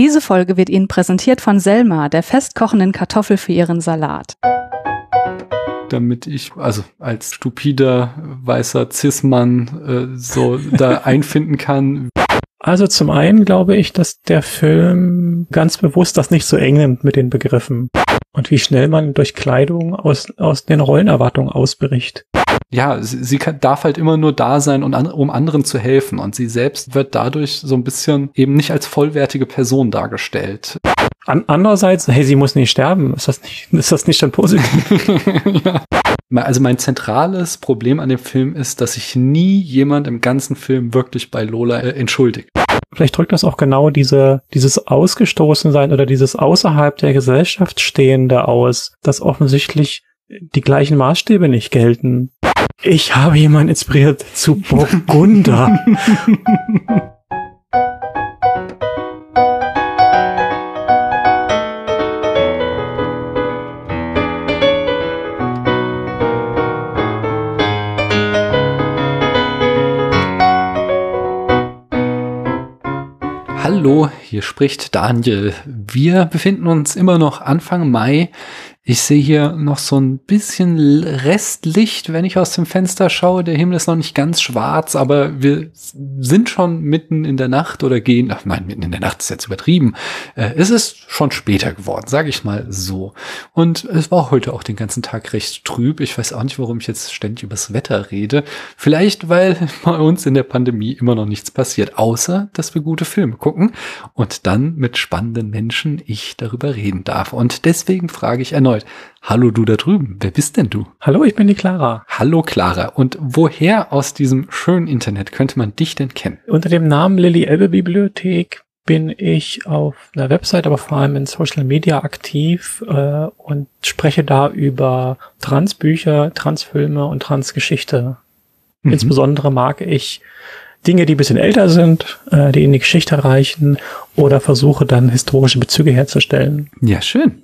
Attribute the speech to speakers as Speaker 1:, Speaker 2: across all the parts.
Speaker 1: Diese Folge wird Ihnen präsentiert von Selma, der festkochenden Kartoffel für Ihren Salat.
Speaker 2: Damit ich, also als stupider weißer Cis-Mann, äh, so da einfinden kann.
Speaker 3: Also zum einen glaube ich, dass der Film ganz bewusst das nicht so eng nimmt mit den Begriffen und wie schnell man durch Kleidung aus, aus den Rollenerwartungen ausbricht
Speaker 2: ja, sie, sie kann, darf halt immer nur da sein, und an, um anderen zu helfen. Und sie selbst wird dadurch so ein bisschen eben nicht als vollwertige Person dargestellt.
Speaker 3: An, andererseits, hey, sie muss nicht sterben. Ist das nicht, ist das nicht dann positiv?
Speaker 2: ja. Also mein zentrales Problem an dem Film ist, dass sich nie jemand im ganzen Film wirklich bei Lola äh, entschuldigt.
Speaker 3: Vielleicht drückt das auch genau diese, dieses Ausgestoßensein oder dieses außerhalb der Gesellschaft Stehende aus, dass offensichtlich die gleichen Maßstäbe nicht gelten. Ich habe jemanden inspiriert zu Burgunder.
Speaker 2: Hallo, hier spricht Daniel. Wir befinden uns immer noch Anfang Mai ich sehe hier noch so ein bisschen Restlicht, wenn ich aus dem Fenster schaue. Der Himmel ist noch nicht ganz schwarz, aber wir sind schon mitten in der Nacht oder gehen, ach nein, mitten in der Nacht ist jetzt übertrieben. Äh, es ist schon später geworden, sage ich mal so. Und es war heute auch den ganzen Tag recht trüb. Ich weiß auch nicht, warum ich jetzt ständig übers Wetter rede. Vielleicht, weil bei uns in der Pandemie immer noch nichts passiert, außer dass wir gute Filme gucken und dann mit spannenden Menschen ich darüber reden darf. Und deswegen frage ich erneut, erneut. Hallo du da drüben, wer bist denn du?
Speaker 3: Hallo, ich bin die Clara.
Speaker 2: Hallo Clara. Und woher aus diesem schönen Internet könnte man dich denn kennen?
Speaker 3: Unter dem Namen Lilly Elbe Bibliothek bin ich auf einer Website, aber vor allem in Social Media aktiv äh, und spreche da über Transbücher, Transfilme und Transgeschichte. Mhm. Insbesondere mag ich Dinge, die ein bisschen älter sind, äh, die in die Geschichte reichen oder versuche dann historische Bezüge herzustellen.
Speaker 2: Ja, schön.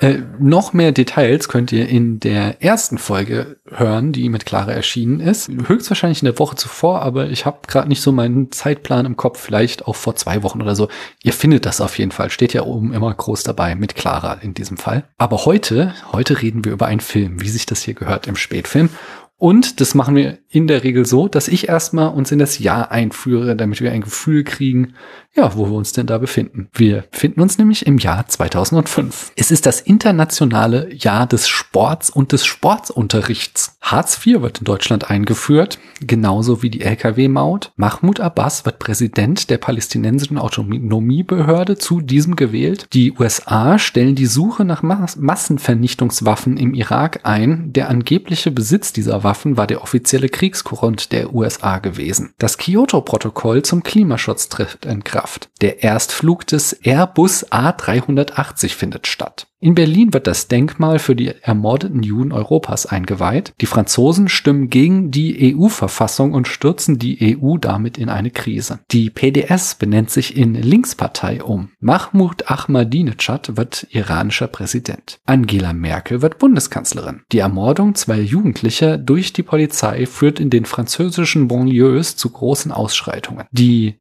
Speaker 2: Äh, noch mehr Details könnt ihr in der ersten Folge hören, die mit Clara erschienen ist. Höchstwahrscheinlich in der Woche zuvor, aber ich habe gerade nicht so meinen Zeitplan im Kopf, vielleicht auch vor zwei Wochen oder so. Ihr findet das auf jeden Fall, steht ja oben immer groß dabei mit Clara in diesem Fall. Aber heute, heute reden wir über einen Film, wie sich das hier gehört im Spätfilm. Und das machen wir in der Regel so, dass ich erstmal uns in das Jahr einführe, damit wir ein Gefühl kriegen, ja, wo wir uns denn da befinden. Wir befinden uns nämlich im Jahr 2005. Es ist das internationale Jahr des Sports und des Sportsunterrichts. Hartz IV wird in Deutschland eingeführt, genauso wie die Lkw-Maut. Mahmoud Abbas wird Präsident der palästinensischen Autonomiebehörde zu diesem gewählt. Die USA stellen die Suche nach Mas Massenvernichtungswaffen im Irak ein. Der angebliche Besitz dieser Waffen war der offizielle Kriegsgrund der USA gewesen. Das Kyoto-Protokoll zum Klimaschutz tritt in Kraft. Kraft. Der Erstflug des Airbus A380 findet statt. In Berlin wird das Denkmal für die ermordeten Juden Europas eingeweiht. Die Franzosen stimmen gegen die EU-Verfassung und stürzen die EU damit in eine Krise. Die PDS benennt sich in Linkspartei um. Mahmoud Ahmadinejad wird iranischer Präsident. Angela Merkel wird Bundeskanzlerin. Die Ermordung zweier Jugendlicher durch die Polizei führt in den französischen Banlieues zu großen Ausschreitungen. Die,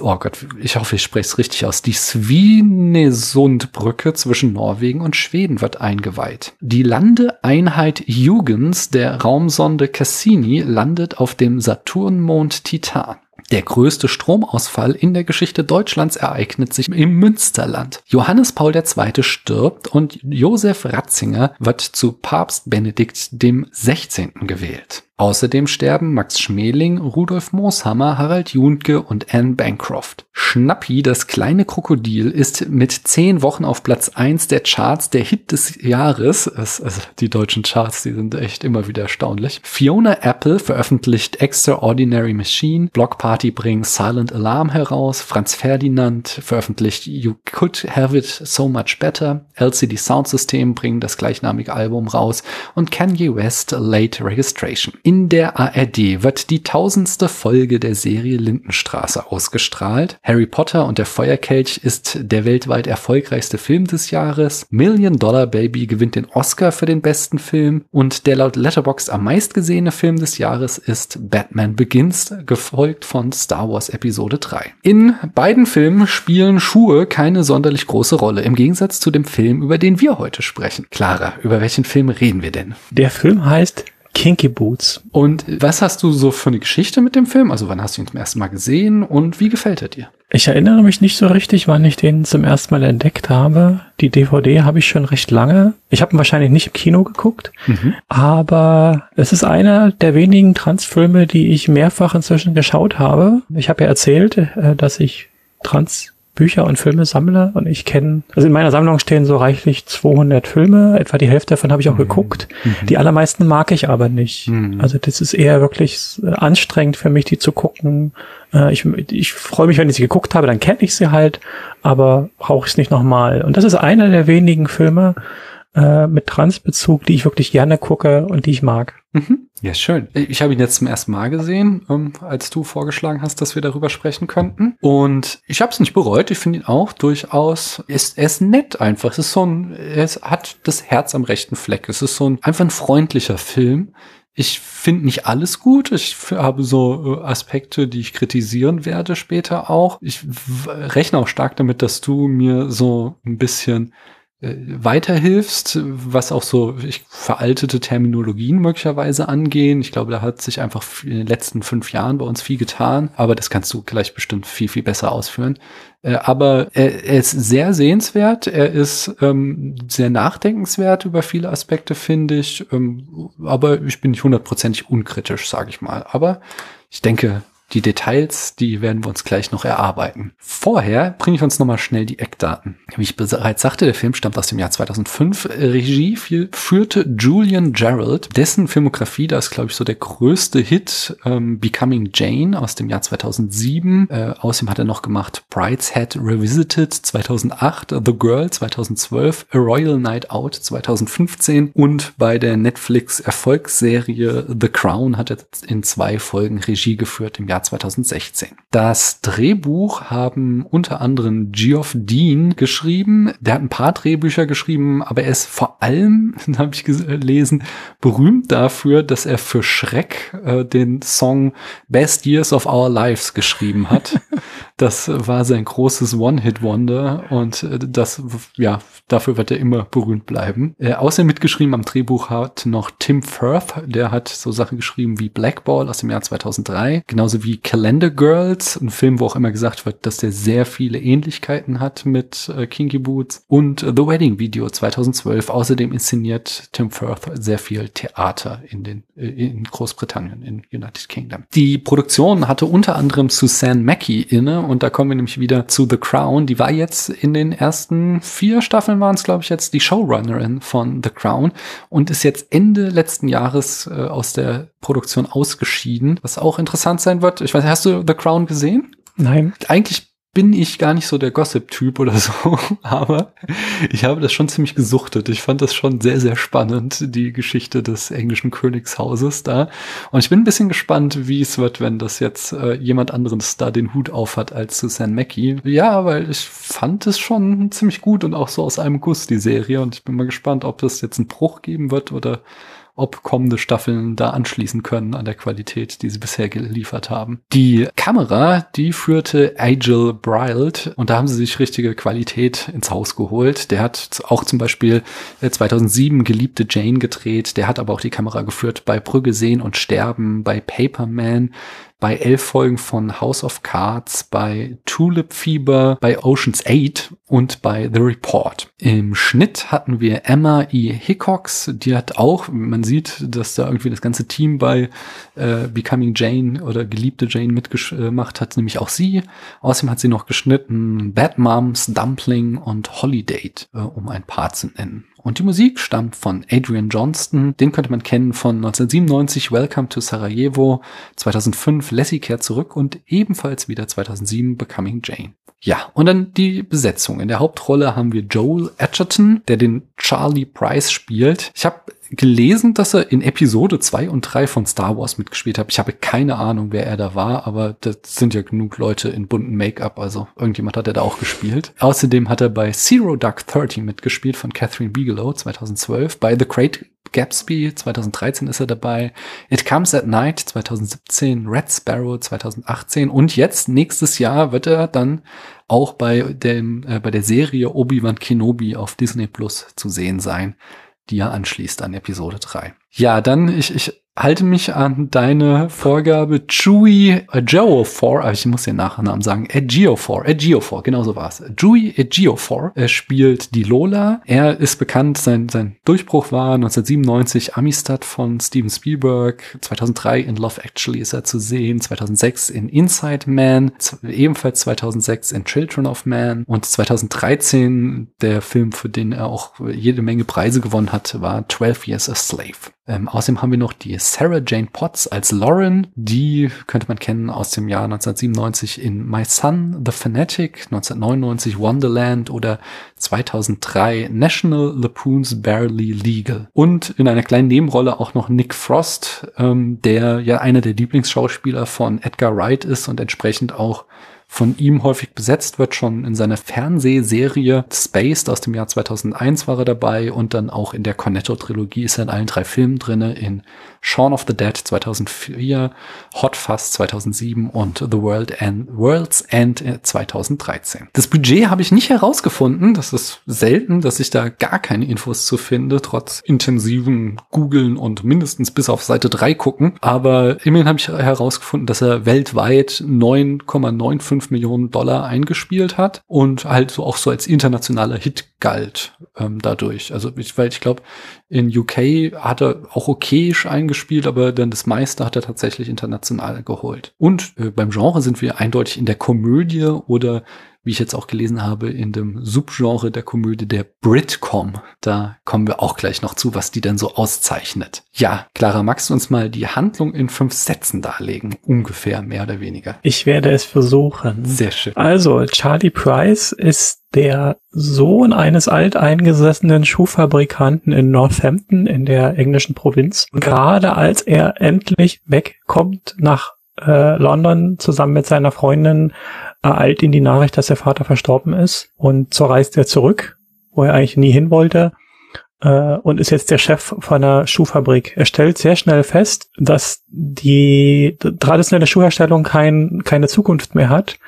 Speaker 2: oh Gott, ich hoffe, ich spreche es richtig aus, die Svinesundbrücke zwischen Norwegen und Schweden wird eingeweiht. Die Landeeinheit Jugends der Raumsonde Cassini landet auf dem Saturnmond Titan. Der größte Stromausfall in der Geschichte Deutschlands ereignet sich im Münsterland. Johannes Paul II. stirbt und Josef Ratzinger wird zu Papst Benedikt dem 16. gewählt. Außerdem sterben Max Schmeling, Rudolf Mooshammer, Harald Juntke und Anne Bancroft. Schnappi, das kleine Krokodil, ist mit zehn Wochen auf Platz eins der Charts der Hit des Jahres. also die deutschen Charts, die sind echt immer wieder erstaunlich. Fiona Apple veröffentlicht Extraordinary Machine. Block Party bringt Silent Alarm heraus. Franz Ferdinand veröffentlicht You Could Have It So Much Better. LCD Sound System bringen das gleichnamige Album raus. Und Kanye West Late Registration. In der ARD wird die tausendste Folge der Serie Lindenstraße ausgestrahlt. Harry Potter und der Feuerkelch ist der weltweit erfolgreichste Film des Jahres. Million Dollar Baby gewinnt den Oscar für den besten Film und der laut Letterboxd am meistgesehene Film des Jahres ist Batman Begins, gefolgt von Star Wars Episode 3. In beiden Filmen spielen Schuhe keine sonderlich große Rolle, im Gegensatz zu dem Film, über den wir heute sprechen. Clara, über welchen Film reden wir denn?
Speaker 3: Der Film heißt Kinky Boots.
Speaker 2: Und was hast du so für eine Geschichte mit dem Film? Also wann hast du ihn zum ersten Mal gesehen und wie gefällt er dir?
Speaker 3: Ich erinnere mich nicht so richtig, wann ich den zum ersten Mal entdeckt habe. Die DVD habe ich schon recht lange. Ich habe ihn wahrscheinlich nicht im Kino geguckt, mhm. aber es ist einer der wenigen Transfilme, die ich mehrfach inzwischen geschaut habe. Ich habe ja erzählt, äh, dass ich Trans Bücher und Filme sammle und ich kenne, also in meiner Sammlung stehen so reichlich 200 Filme, etwa die Hälfte davon habe ich auch mhm. geguckt. Mhm. Die allermeisten mag ich aber nicht. Mhm. Also das ist eher wirklich äh, anstrengend für mich, die zu gucken. Äh, ich, ich freue mich, wenn ich sie geguckt habe, dann kenne ich sie halt, aber brauche ich es nicht nochmal. Und das ist einer der wenigen Filme, äh, mit Transbezug, die ich wirklich gerne gucke und die ich mag.
Speaker 2: Mhm. Ja, schön. Ich habe ihn jetzt zum ersten Mal gesehen, ähm, als du vorgeschlagen hast, dass wir darüber sprechen könnten. Und ich habe es nicht bereut. Ich finde ihn auch durchaus, er ist, er ist nett einfach. Es ist so ein, er hat das Herz am rechten Fleck. Es ist so ein, einfach ein freundlicher Film. Ich finde nicht alles gut. Ich habe so äh, Aspekte, die ich kritisieren werde später auch. Ich rechne auch stark damit, dass du mir so ein bisschen weiterhilfst, was auch so ich, veraltete Terminologien möglicherweise angehen. Ich glaube, da hat sich einfach in den letzten fünf Jahren bei uns viel getan, aber das kannst du gleich bestimmt viel, viel besser ausführen. Äh, aber er, er, ist sehr sehenswert, er ist ähm, sehr nachdenkenswert über viele Aspekte, finde ich. Ähm, aber ich bin nicht hundertprozentig unkritisch, sage ich mal. Aber ich denke, die Details, die werden wir uns gleich noch erarbeiten. Vorher bringe ich uns nochmal schnell die Eckdaten. Wie ich bereits sagte, der Film stammt aus dem Jahr 2005. Regie führte Julian Gerald. Dessen Filmografie, da ist glaube ich so der größte Hit, ähm, Becoming Jane aus dem Jahr 2007. Äh, außerdem hat er noch gemacht Brideshead Revisited 2008, The Girl 2012, A Royal Night Out 2015 und bei der Netflix Erfolgsserie The Crown hat er in zwei Folgen Regie geführt im Jahr 2016. Das Drehbuch haben unter anderem Geoff Dean geschrieben. Der hat ein paar Drehbücher geschrieben, aber er ist vor allem, habe ich gelesen, berühmt dafür, dass er für Schreck äh, den Song Best Years of Our Lives geschrieben hat. das war sein großes One-Hit-Wonder und äh, das, ja, dafür wird er immer berühmt bleiben. Äh, außerdem mitgeschrieben am Drehbuch hat noch Tim Firth, der hat so Sachen geschrieben wie Blackball aus dem Jahr 2003, genauso wie Calendar Girls, ein Film, wo auch immer gesagt wird, dass der sehr viele Ähnlichkeiten hat mit äh, Kinky Boots und The Wedding Video 2012. Außerdem inszeniert Tim Firth sehr viel Theater in den äh, in Großbritannien, in United Kingdom. Die Produktion hatte unter anderem Susanne Mackie inne und da kommen wir nämlich wieder zu The Crown. Die war jetzt in den ersten vier Staffeln waren es, glaube ich, jetzt die Showrunnerin von The Crown und ist jetzt Ende letzten Jahres äh, aus der Produktion ausgeschieden, was auch interessant sein wird. Ich weiß, hast du The Crown gesehen?
Speaker 3: Nein.
Speaker 2: Eigentlich bin ich gar nicht so der Gossip-Typ oder so, aber ich habe das schon ziemlich gesuchtet. Ich fand das schon sehr, sehr spannend, die Geschichte des englischen Königshauses da. Und ich bin ein bisschen gespannt, wie es wird, wenn das jetzt äh, jemand anderes da den Hut aufhat als Susan Mackie. Ja, weil ich fand es schon ziemlich gut und auch so aus einem Guss, die Serie. Und ich bin mal gespannt, ob das jetzt einen Bruch geben wird oder ob kommende Staffeln da anschließen können an der Qualität, die sie bisher geliefert haben. Die Kamera, die führte Agil Brild und da haben sie sich richtige Qualität ins Haus geholt. Der hat auch zum Beispiel 2007 äh, Geliebte Jane gedreht. Der hat aber auch die Kamera geführt bei Brügge sehen und sterben, bei Paperman, bei elf Folgen von House of Cards, bei Tulip Fever, bei Ocean's 8 und bei The Report. Im Schnitt hatten wir Emma E. Hickox, die hat auch, man sieht, dass da irgendwie das ganze Team bei äh, Becoming Jane oder Geliebte Jane mitgemacht hat, nämlich auch sie. Außerdem hat sie noch geschnitten Bad Moms, Dumpling und Holiday, äh, um ein paar zu nennen. Und die Musik stammt von Adrian Johnston. Den könnte man kennen von 1997 Welcome to Sarajevo, 2005 Lassie kehrt zurück und ebenfalls wieder 2007 Becoming Jane. Ja, und dann die Besetzung. In der Hauptrolle haben wir Joel Edgerton, der den Charlie Price spielt. Ich habe gelesen, dass er in Episode 2 und 3 von Star Wars mitgespielt hat. Ich habe keine Ahnung, wer er da war, aber das sind ja genug Leute in bunten Make-up, also irgendjemand hat er da auch gespielt. Außerdem hat er bei Zero Dark Thirty mitgespielt von Catherine Bigelow 2012, bei The Great Gatsby 2013 ist er dabei, It Comes at Night 2017, Red Sparrow 2018 und jetzt nächstes Jahr wird er dann auch bei dem äh, bei der Serie Obi-Wan Kenobi auf Disney Plus zu sehen sein, die ja anschließt an Episode 3. Ja, dann ich ich halte mich an deine Vorgabe Chewie Ejiofor, aber ich muss den Nachnamen sagen, Ejiofor, Ejiofor, genau so war es. Chewie Ejiofor er spielt die Lola. Er ist bekannt, sein, sein Durchbruch war 1997 Amistad von Steven Spielberg, 2003 in Love Actually ist er zu sehen, 2006 in Inside Man, ebenfalls 2006 in Children of Man und 2013 der Film, für den er auch jede Menge Preise gewonnen hat, war 12 Years a Slave. Ähm, außerdem haben wir noch die Sarah Jane Potts als Lauren. Die könnte man kennen aus dem Jahr 1997 in My Son, The Fanatic, 1999 Wonderland oder 2003 National Lapoons Barely Legal. Und in einer kleinen Nebenrolle auch noch Nick Frost, ähm, der ja einer der Lieblingsschauspieler von Edgar Wright ist und entsprechend auch von ihm häufig besetzt wird. Schon in seiner Fernsehserie Spaced aus dem Jahr 2001 war er dabei und dann auch in der Cornetto-Trilogie ist er in allen drei Filmen drinne. In Shaun of the Dead 2004, Hot Fuzz 2007 und The World End, World's End 2013. Das Budget habe ich nicht herausgefunden. Das ist selten, dass ich da gar keine Infos zu finde, trotz intensiven Googlen und mindestens bis auf Seite 3 gucken. Aber immerhin habe ich herausgefunden, dass er weltweit 9,95 5 Millionen Dollar eingespielt hat und halt so auch so als internationaler Hit galt ähm, dadurch. Also ich, weil ich glaube, in UK hat er auch okayisch eingespielt, aber dann das meiste hat er tatsächlich international geholt. Und äh, beim Genre sind wir eindeutig in der Komödie oder wie ich jetzt auch gelesen habe, in dem Subgenre der Komödie der Britcom. Da kommen wir auch gleich noch zu, was die denn so auszeichnet. Ja, Clara, magst du uns mal die Handlung in fünf Sätzen darlegen? Ungefähr, mehr oder weniger.
Speaker 3: Ich werde es versuchen.
Speaker 2: Sehr schön.
Speaker 3: Also, Charlie Price ist der Sohn eines alteingesessenen Schuhfabrikanten in Northampton in der englischen Provinz. Und gerade als er endlich wegkommt nach äh, London zusammen mit seiner Freundin, ereilt ihn die Nachricht, dass der Vater verstorben ist und so reist er zurück, wo er eigentlich nie hin wollte äh, und ist jetzt der Chef von einer Schuhfabrik. Er stellt sehr schnell fest, dass die traditionelle Schuhherstellung kein, keine Zukunft mehr hat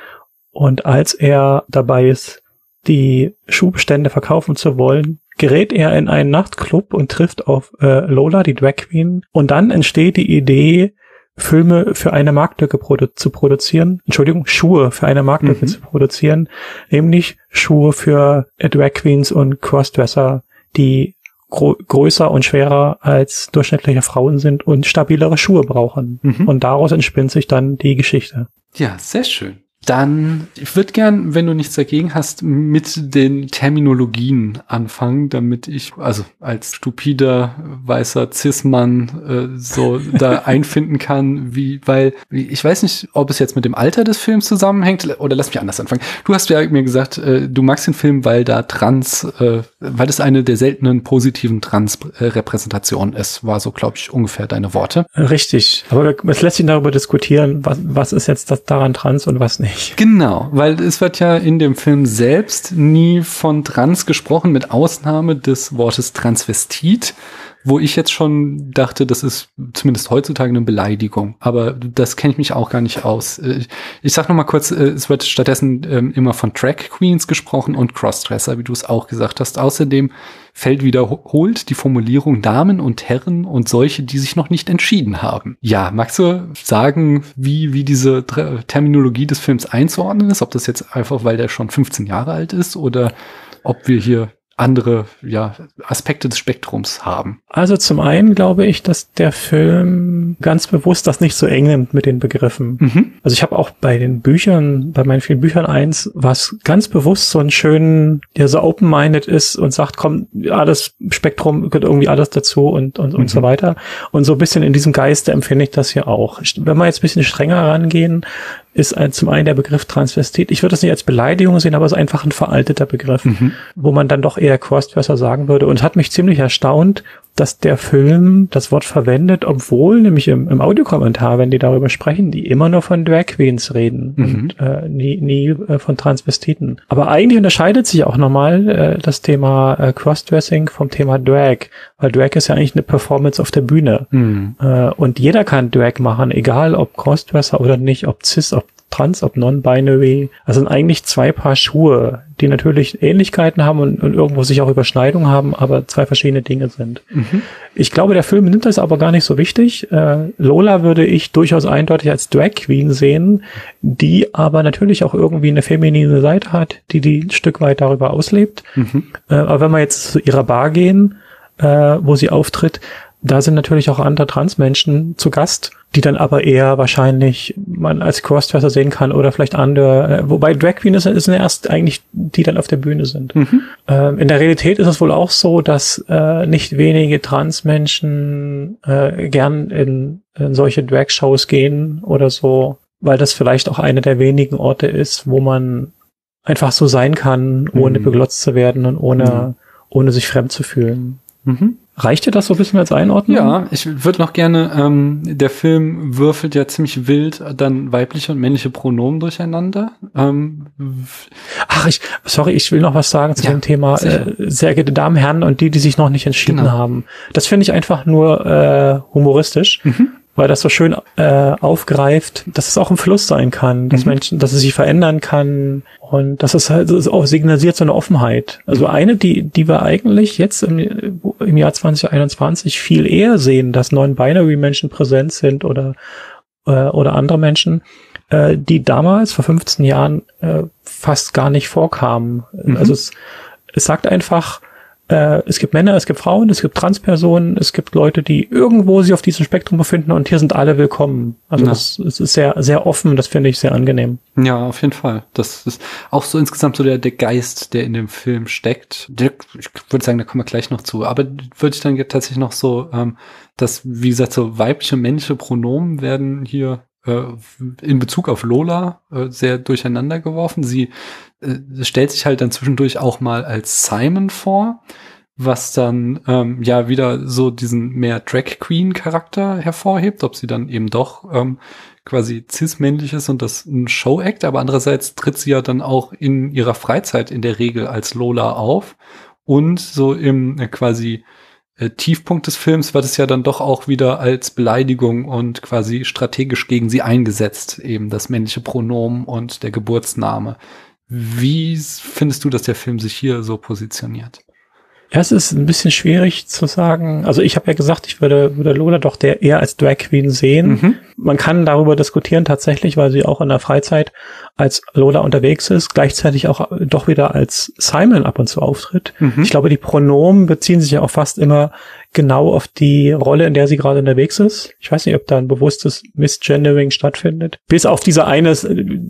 Speaker 3: und als er dabei ist, die Schuhbestände verkaufen zu wollen, gerät er in einen Nachtclub und trifft auf äh, Lola, die Drag Queen. Und dann entsteht die Idee, Filme für eine Marktlücke produ zu produzieren, Entschuldigung, Schuhe für eine Marktlücke mhm. zu produzieren, nämlich Schuhe für Drag Queens und Crossdresser, die größer und schwerer als durchschnittliche Frauen sind und stabilere Schuhe brauchen. Mhm. Und daraus entspinnt sich dann die Geschichte.
Speaker 2: Ja, sehr schön. Dann, ich würde gern, wenn du nichts dagegen hast, mit den Terminologien anfangen, damit ich, also als stupider weißer Cis-Mann äh, so da einfinden kann, wie, weil ich weiß nicht, ob es jetzt mit dem Alter des Films zusammenhängt, oder lass mich anders anfangen. Du hast ja mir gesagt, äh, du magst den Film, weil da Trans, äh, weil das eine der seltenen positiven Trans-Repräsentationen ist, war so, glaube ich, ungefähr deine Worte.
Speaker 3: Richtig, aber es lässt sich darüber diskutieren, was, was ist jetzt das daran Trans und was nicht
Speaker 2: nicht. Genau, weil es wird ja in dem Film selbst nie von Trans gesprochen, mit Ausnahme des Wortes Transvestit, wo ich jetzt schon dachte, das ist zumindest heutzutage eine Beleidigung. Aber das kenne ich mich auch gar nicht aus. Äh, ich sag noch mal kurz, äh, es wird stattdessen ähm, immer von Track Queens gesprochen und Crossdresser, wie du es auch gesagt hast. Außerdem fällt wiederholt die Formulierung Damen und Herren und solche, die sich noch nicht entschieden haben. Ja, magst du sagen, wie, wie diese Terminologie des Films einzuordnen ist? Ob das jetzt einfach, weil der schon 15 Jahre alt ist oder ob wir hier andere ja, Aspekte des Spektrums haben.
Speaker 3: Also zum einen glaube ich, dass der Film ganz bewusst das nicht so eng nimmt mit den Begriffen. Mhm. Also ich habe auch bei den Büchern, bei meinen vielen Büchern eins, was ganz bewusst so einen schönen, der so open-minded ist und sagt, komm, alles Spektrum gehört irgendwie alles dazu und, und, mhm. und so mhm. weiter. Und so ein bisschen in diesem Geiste empfinde ich das hier auch. Wenn wir jetzt ein bisschen strenger rangehen, ist ein, zum einen der Begriff Transvestit. Ich würde das nicht als Beleidigung sehen, aber es ist einfach ein veralteter Begriff, mhm. wo man dann doch eher Crossdresser sagen würde. Und es hat mich ziemlich erstaunt, dass der Film das Wort verwendet, obwohl nämlich im, im Audiokommentar, wenn die darüber sprechen, die immer nur von Drag Queens reden mhm. und äh, nie, nie äh, von Transvestiten. Aber eigentlich unterscheidet sich auch nochmal äh, das Thema äh, Crossdressing vom Thema Drag, weil Drag ist ja eigentlich eine Performance auf der Bühne. Mhm. Äh, und jeder kann Drag machen, egal ob Crossdresser oder nicht, ob cis, ob trans, ob non-binary. Das sind eigentlich zwei Paar Schuhe, die natürlich Ähnlichkeiten haben und, und irgendwo sich auch Überschneidungen haben, aber zwei verschiedene Dinge sind. Mhm. Ich glaube, der Film nimmt das aber gar nicht so wichtig. Äh, Lola würde ich durchaus eindeutig als Drag Queen sehen, die aber natürlich auch irgendwie eine feminine Seite hat, die die ein Stück weit darüber auslebt. Mhm. Äh, aber wenn wir jetzt zu ihrer Bar gehen, äh, wo sie auftritt, da sind natürlich auch andere Transmenschen zu Gast, die dann aber eher wahrscheinlich man als Crossdresser sehen kann oder vielleicht andere, äh, wobei Drag Queen ist, ist erst eigentlich, die dann auf der Bühne sind. Mhm. Ähm, in der Realität ist es wohl auch so, dass äh, nicht wenige Transmenschen äh, gern in, in solche Drag-Shows gehen oder so, weil das vielleicht auch eine der wenigen Orte ist, wo man einfach so sein kann, ohne mhm. beglotzt zu werden und ohne, mhm. ohne sich fremd zu fühlen. Mhm. Reicht dir das so ein bisschen als Einordnung?
Speaker 2: Ja, ich würde noch gerne, ähm, der Film würfelt ja ziemlich wild dann weibliche und männliche Pronomen durcheinander. Ähm,
Speaker 3: Ach, ich, sorry, ich will noch was sagen zu ja, dem Thema. Äh, sehr geehrte Damen, Herren und die, die sich noch nicht entschieden genau. haben. Das finde ich einfach nur äh, humoristisch. Mhm weil das so schön äh, aufgreift, dass es auch ein Fluss sein kann, dass mhm. Menschen, dass es sich verändern kann und dass es halt das auch signalisiert so eine Offenheit. Also eine, die, die wir eigentlich jetzt im, im Jahr 2021 viel eher sehen, dass Non-Binary-Menschen präsent sind oder äh, oder andere Menschen, äh, die damals vor 15 Jahren äh, fast gar nicht vorkamen. Mhm. Also es, es sagt einfach, äh, es gibt Männer, es gibt Frauen, es gibt Transpersonen, es gibt Leute, die irgendwo sich auf diesem Spektrum befinden und hier sind alle willkommen. Also ja. das, das, ist sehr, sehr offen, das finde ich sehr angenehm.
Speaker 2: Ja, auf jeden Fall. Das ist auch so insgesamt so der, der Geist, der in dem Film steckt. Der, ich würde sagen, da kommen wir gleich noch zu. Aber würde ich dann tatsächlich noch so, ähm, dass, wie gesagt, so weibliche, männliche Pronomen werden hier äh, in Bezug auf Lola äh, sehr durcheinander geworfen. Sie äh, stellt sich halt dann zwischendurch auch mal als Simon vor, was dann ähm, ja wieder so diesen mehr Drag Queen Charakter hervorhebt, ob sie dann eben doch ähm, quasi cis-männlich ist und das ein Show-Act, aber andererseits tritt sie ja dann auch in ihrer Freizeit in der Regel als Lola auf und so im äh, quasi äh, Tiefpunkt des Films wird es ja dann doch auch wieder als Beleidigung und quasi strategisch gegen sie eingesetzt, eben das männliche Pronomen und der Geburtsname. Wie findest du, dass der Film sich hier so positioniert?
Speaker 3: Ja, es ist ein bisschen schwierig zu sagen. Also ich habe ja gesagt, ich würde, würde Lola doch der eher als Drag Queen sehen. Mhm. Man kann darüber diskutieren tatsächlich, weil sie auch in der Freizeit als Lola unterwegs ist, gleichzeitig auch doch wieder als Simon ab und zu auftritt. Mhm. Ich glaube, die Pronomen beziehen sich ja auch fast immer genau auf die Rolle, in der sie gerade unterwegs ist. Ich weiß nicht, ob da ein bewusstes Misgendering stattfindet. Bis auf diese eine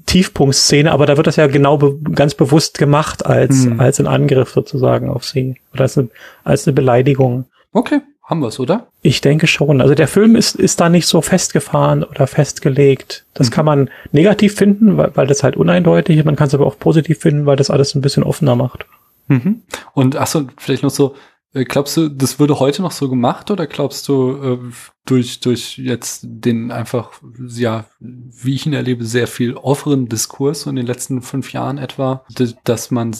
Speaker 3: Tiefpunktszene, aber da wird das ja genau be ganz bewusst gemacht als, mhm. als ein Angriff sozusagen auf sie. Oder als eine, als eine Beleidigung.
Speaker 2: Okay, haben wir es, oder?
Speaker 3: Ich denke schon. Also der Film ist, ist da nicht so festgefahren oder festgelegt. Das mhm. kann man negativ finden, weil, weil das halt uneindeutig ist. Man kann es aber auch positiv finden, weil das alles ein bisschen offener macht.
Speaker 2: Mhm. Und achso, vielleicht noch so, äh, glaubst du, das würde heute noch so gemacht oder glaubst du, äh, durch, durch jetzt den einfach, ja, wie ich ihn erlebe, sehr viel offenen Diskurs in den letzten fünf Jahren etwa, dass man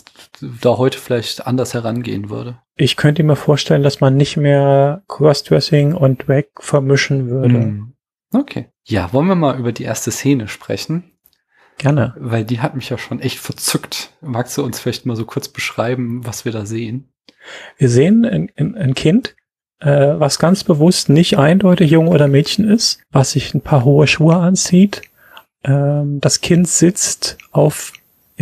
Speaker 2: da heute vielleicht anders herangehen würde?
Speaker 3: Ich könnte mir vorstellen, dass man nicht mehr Crossdressing und Drag vermischen würde. Hm.
Speaker 2: Okay. Ja, wollen wir mal über die erste Szene sprechen?
Speaker 3: Gerne.
Speaker 2: Weil die hat mich ja schon echt verzückt. Magst du uns vielleicht mal so kurz beschreiben, was wir da sehen?
Speaker 3: Wir sehen ein, ein, ein Kind, äh, was ganz bewusst nicht eindeutig Junge oder Mädchen ist, was sich ein paar hohe Schuhe anzieht. Ähm, das Kind sitzt auf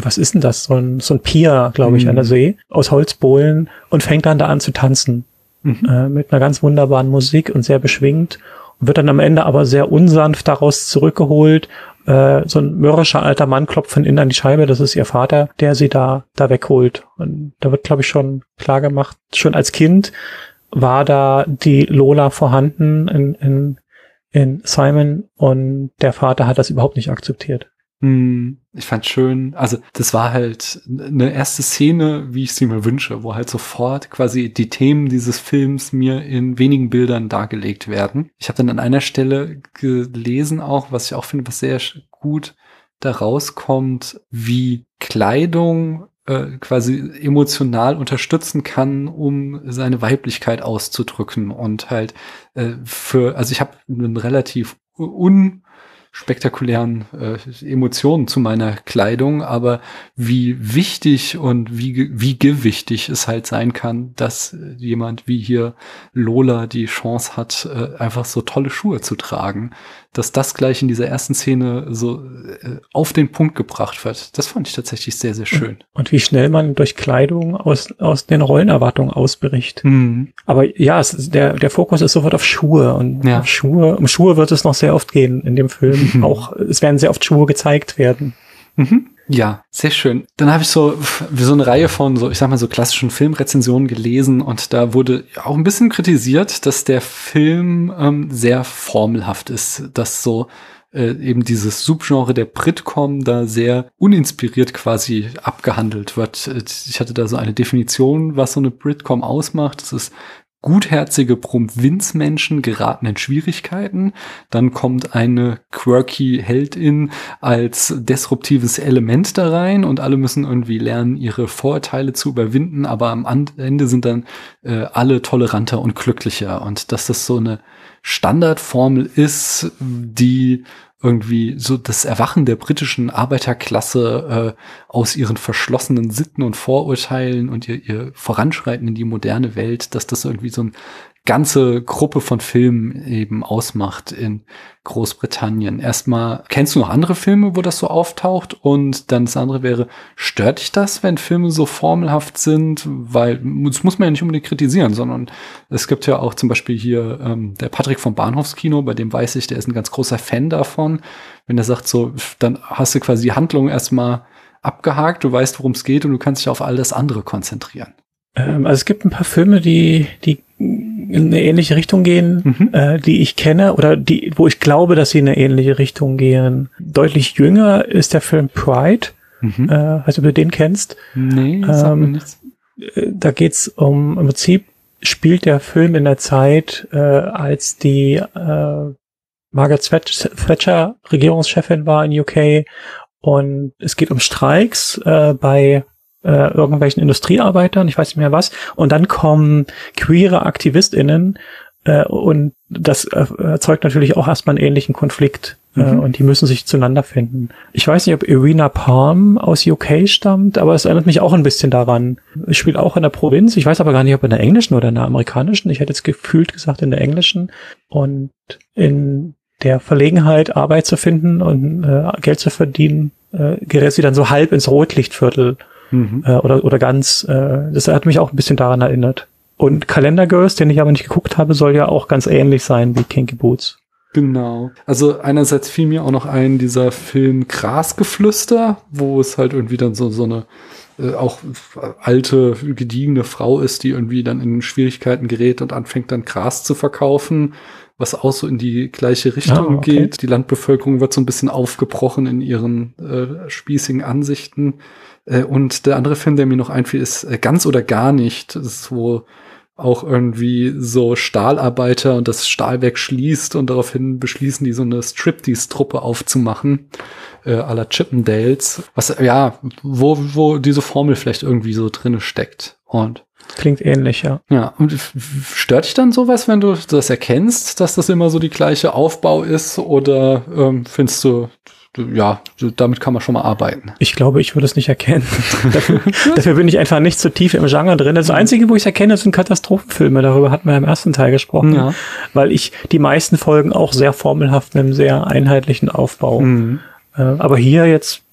Speaker 3: was ist denn das? So ein, so ein Pier, glaube ich, mhm. an der mhm. See aus Holzbohlen und fängt dann da an zu tanzen. Mhm. Äh, mit einer ganz wunderbaren Musik und sehr beschwingt und wird dann am Ende aber sehr unsanft daraus zurückgeholt. Äh, so ein mürrischer alter Mann klopft von innen an die Scheibe, das ist ihr Vater, der sie da, da wegholt. Und da wird, glaube ich, schon klar gemacht, schon als Kind war da die Lola vorhanden in, in, in Simon und der Vater hat das überhaupt nicht akzeptiert.
Speaker 2: Hm, ich fand schön, also das war halt eine erste Szene, wie ich sie mir wünsche, wo halt sofort quasi die Themen dieses Films mir in wenigen Bildern dargelegt werden. Ich habe dann an einer Stelle gelesen auch, was ich auch finde, was sehr gut da rauskommt, wie Kleidung äh, quasi emotional unterstützen kann, um seine Weiblichkeit auszudrücken und halt äh, für, also ich habe einen relativ un spektakulären äh, Emotionen zu meiner Kleidung, aber wie wichtig und wie, wie gewichtig es halt sein kann, dass jemand wie hier Lola die Chance hat, äh, einfach so tolle Schuhe zu tragen dass das gleich in dieser ersten Szene so äh, auf den Punkt gebracht wird. Das fand ich tatsächlich sehr, sehr schön.
Speaker 3: Und wie schnell man durch Kleidung aus, aus den Rollenerwartungen ausbricht. Mhm. Aber ja, es, der, der Fokus ist sofort auf Schuhe und ja. auf Schuhe, um Schuhe wird es noch sehr oft gehen in dem Film. Mhm. Auch, es werden sehr oft Schuhe gezeigt werden.
Speaker 2: Mhm. Ja, sehr schön. Dann habe ich so so eine Reihe von so, ich sag mal so klassischen Filmrezensionen gelesen und da wurde auch ein bisschen kritisiert, dass der Film ähm, sehr formelhaft ist, dass so äh, eben dieses Subgenre der Britcom da sehr uninspiriert quasi abgehandelt wird. Ich hatte da so eine Definition, was so eine Britcom ausmacht. Das ist gutherzige Provinzmenschen geraten in Schwierigkeiten. Dann kommt eine quirky Heldin als disruptives Element da rein und alle müssen irgendwie lernen, ihre Vorurteile zu überwinden. Aber am Ende sind dann äh, alle toleranter und glücklicher. Und dass das so eine Standardformel ist, die irgendwie so das Erwachen der britischen Arbeiterklasse äh, aus ihren verschlossenen Sitten und Vorurteilen und ihr, ihr Voranschreiten in die moderne Welt, dass das irgendwie so ein ganze Gruppe von Filmen eben ausmacht in Großbritannien. Erstmal, kennst du noch andere Filme, wo das so auftaucht? Und dann das andere wäre, stört dich das, wenn Filme so formelhaft sind? Weil, das muss man ja nicht unbedingt kritisieren, sondern es gibt ja auch zum Beispiel hier ähm, der Patrick vom Bahnhofskino, bei dem weiß ich, der ist ein ganz großer Fan davon. Wenn er sagt so, dann hast du quasi die Handlung erstmal abgehakt, du weißt, worum es geht und du kannst dich auf all das andere konzentrieren.
Speaker 3: Ähm, also es gibt ein paar Filme, die, die in eine ähnliche Richtung gehen, mhm. äh, die ich kenne oder die, wo ich glaube, dass sie in eine ähnliche Richtung gehen. Deutlich jünger ist der Film Pride. Mhm. Äh, also, ob du den kennst.
Speaker 2: Nee, ähm,
Speaker 3: äh, Da geht's um, im Prinzip spielt der Film in der Zeit, äh, als die äh, Margaret Thatcher Regierungschefin war in UK und es geht um Streiks äh, bei äh, irgendwelchen Industriearbeitern, ich weiß nicht mehr was, und dann kommen queere AktivistInnen äh, und das erzeugt natürlich auch erstmal einen ähnlichen Konflikt äh, mhm. und die müssen sich zueinander finden. Ich weiß nicht, ob Irina Palm aus UK stammt, aber es erinnert mich auch ein bisschen daran. Ich spiele auch in der Provinz, ich weiß aber gar nicht, ob in der englischen oder in der amerikanischen. Ich hätte jetzt gefühlt gesagt in der englischen und in der Verlegenheit, Arbeit zu finden und äh, Geld zu verdienen, äh, gerät sie dann so halb ins Rotlichtviertel mhm. äh, oder, oder ganz. Äh, das hat mich auch ein bisschen daran erinnert. Und Calendar Girls, den ich aber nicht geguckt habe, soll ja auch ganz ähnlich sein wie Kinky Boots.
Speaker 2: Genau. Also einerseits fiel mir auch noch ein dieser Film Grasgeflüster, wo es halt irgendwie dann so, so eine äh, auch alte, gediegene Frau ist, die irgendwie dann in Schwierigkeiten gerät und anfängt dann Gras zu verkaufen, was auch so in die gleiche Richtung ah, okay. geht. Die Landbevölkerung wird so ein bisschen aufgebrochen in ihren äh, spießigen Ansichten. Äh, und der andere Film, der mir noch einfiel, ist äh, Ganz oder gar nicht. Das ist, wo auch irgendwie so Stahlarbeiter und das Stahlwerk schließt und daraufhin beschließen die so eine Striptease-Truppe aufzumachen, äh, la Chippendales. Was, ja, wo, wo diese Formel vielleicht irgendwie so drinne steckt. Und
Speaker 3: Klingt ähnlich, ja.
Speaker 2: Ja, und stört dich dann sowas, wenn du das erkennst, dass das immer so die gleiche Aufbau ist? Oder ähm, findest du, ja, damit kann man schon mal arbeiten.
Speaker 3: Ich glaube, ich würde es nicht erkennen. dafür, dafür, bin ich einfach nicht so tief im Genre drin. Das Einzige, wo ich es erkenne, sind Katastrophenfilme. Darüber hatten wir im ersten Teil gesprochen. Ja. Weil ich die meisten Folgen auch sehr formelhaft mit einem sehr einheitlichen Aufbau. Mhm. Äh, aber hier jetzt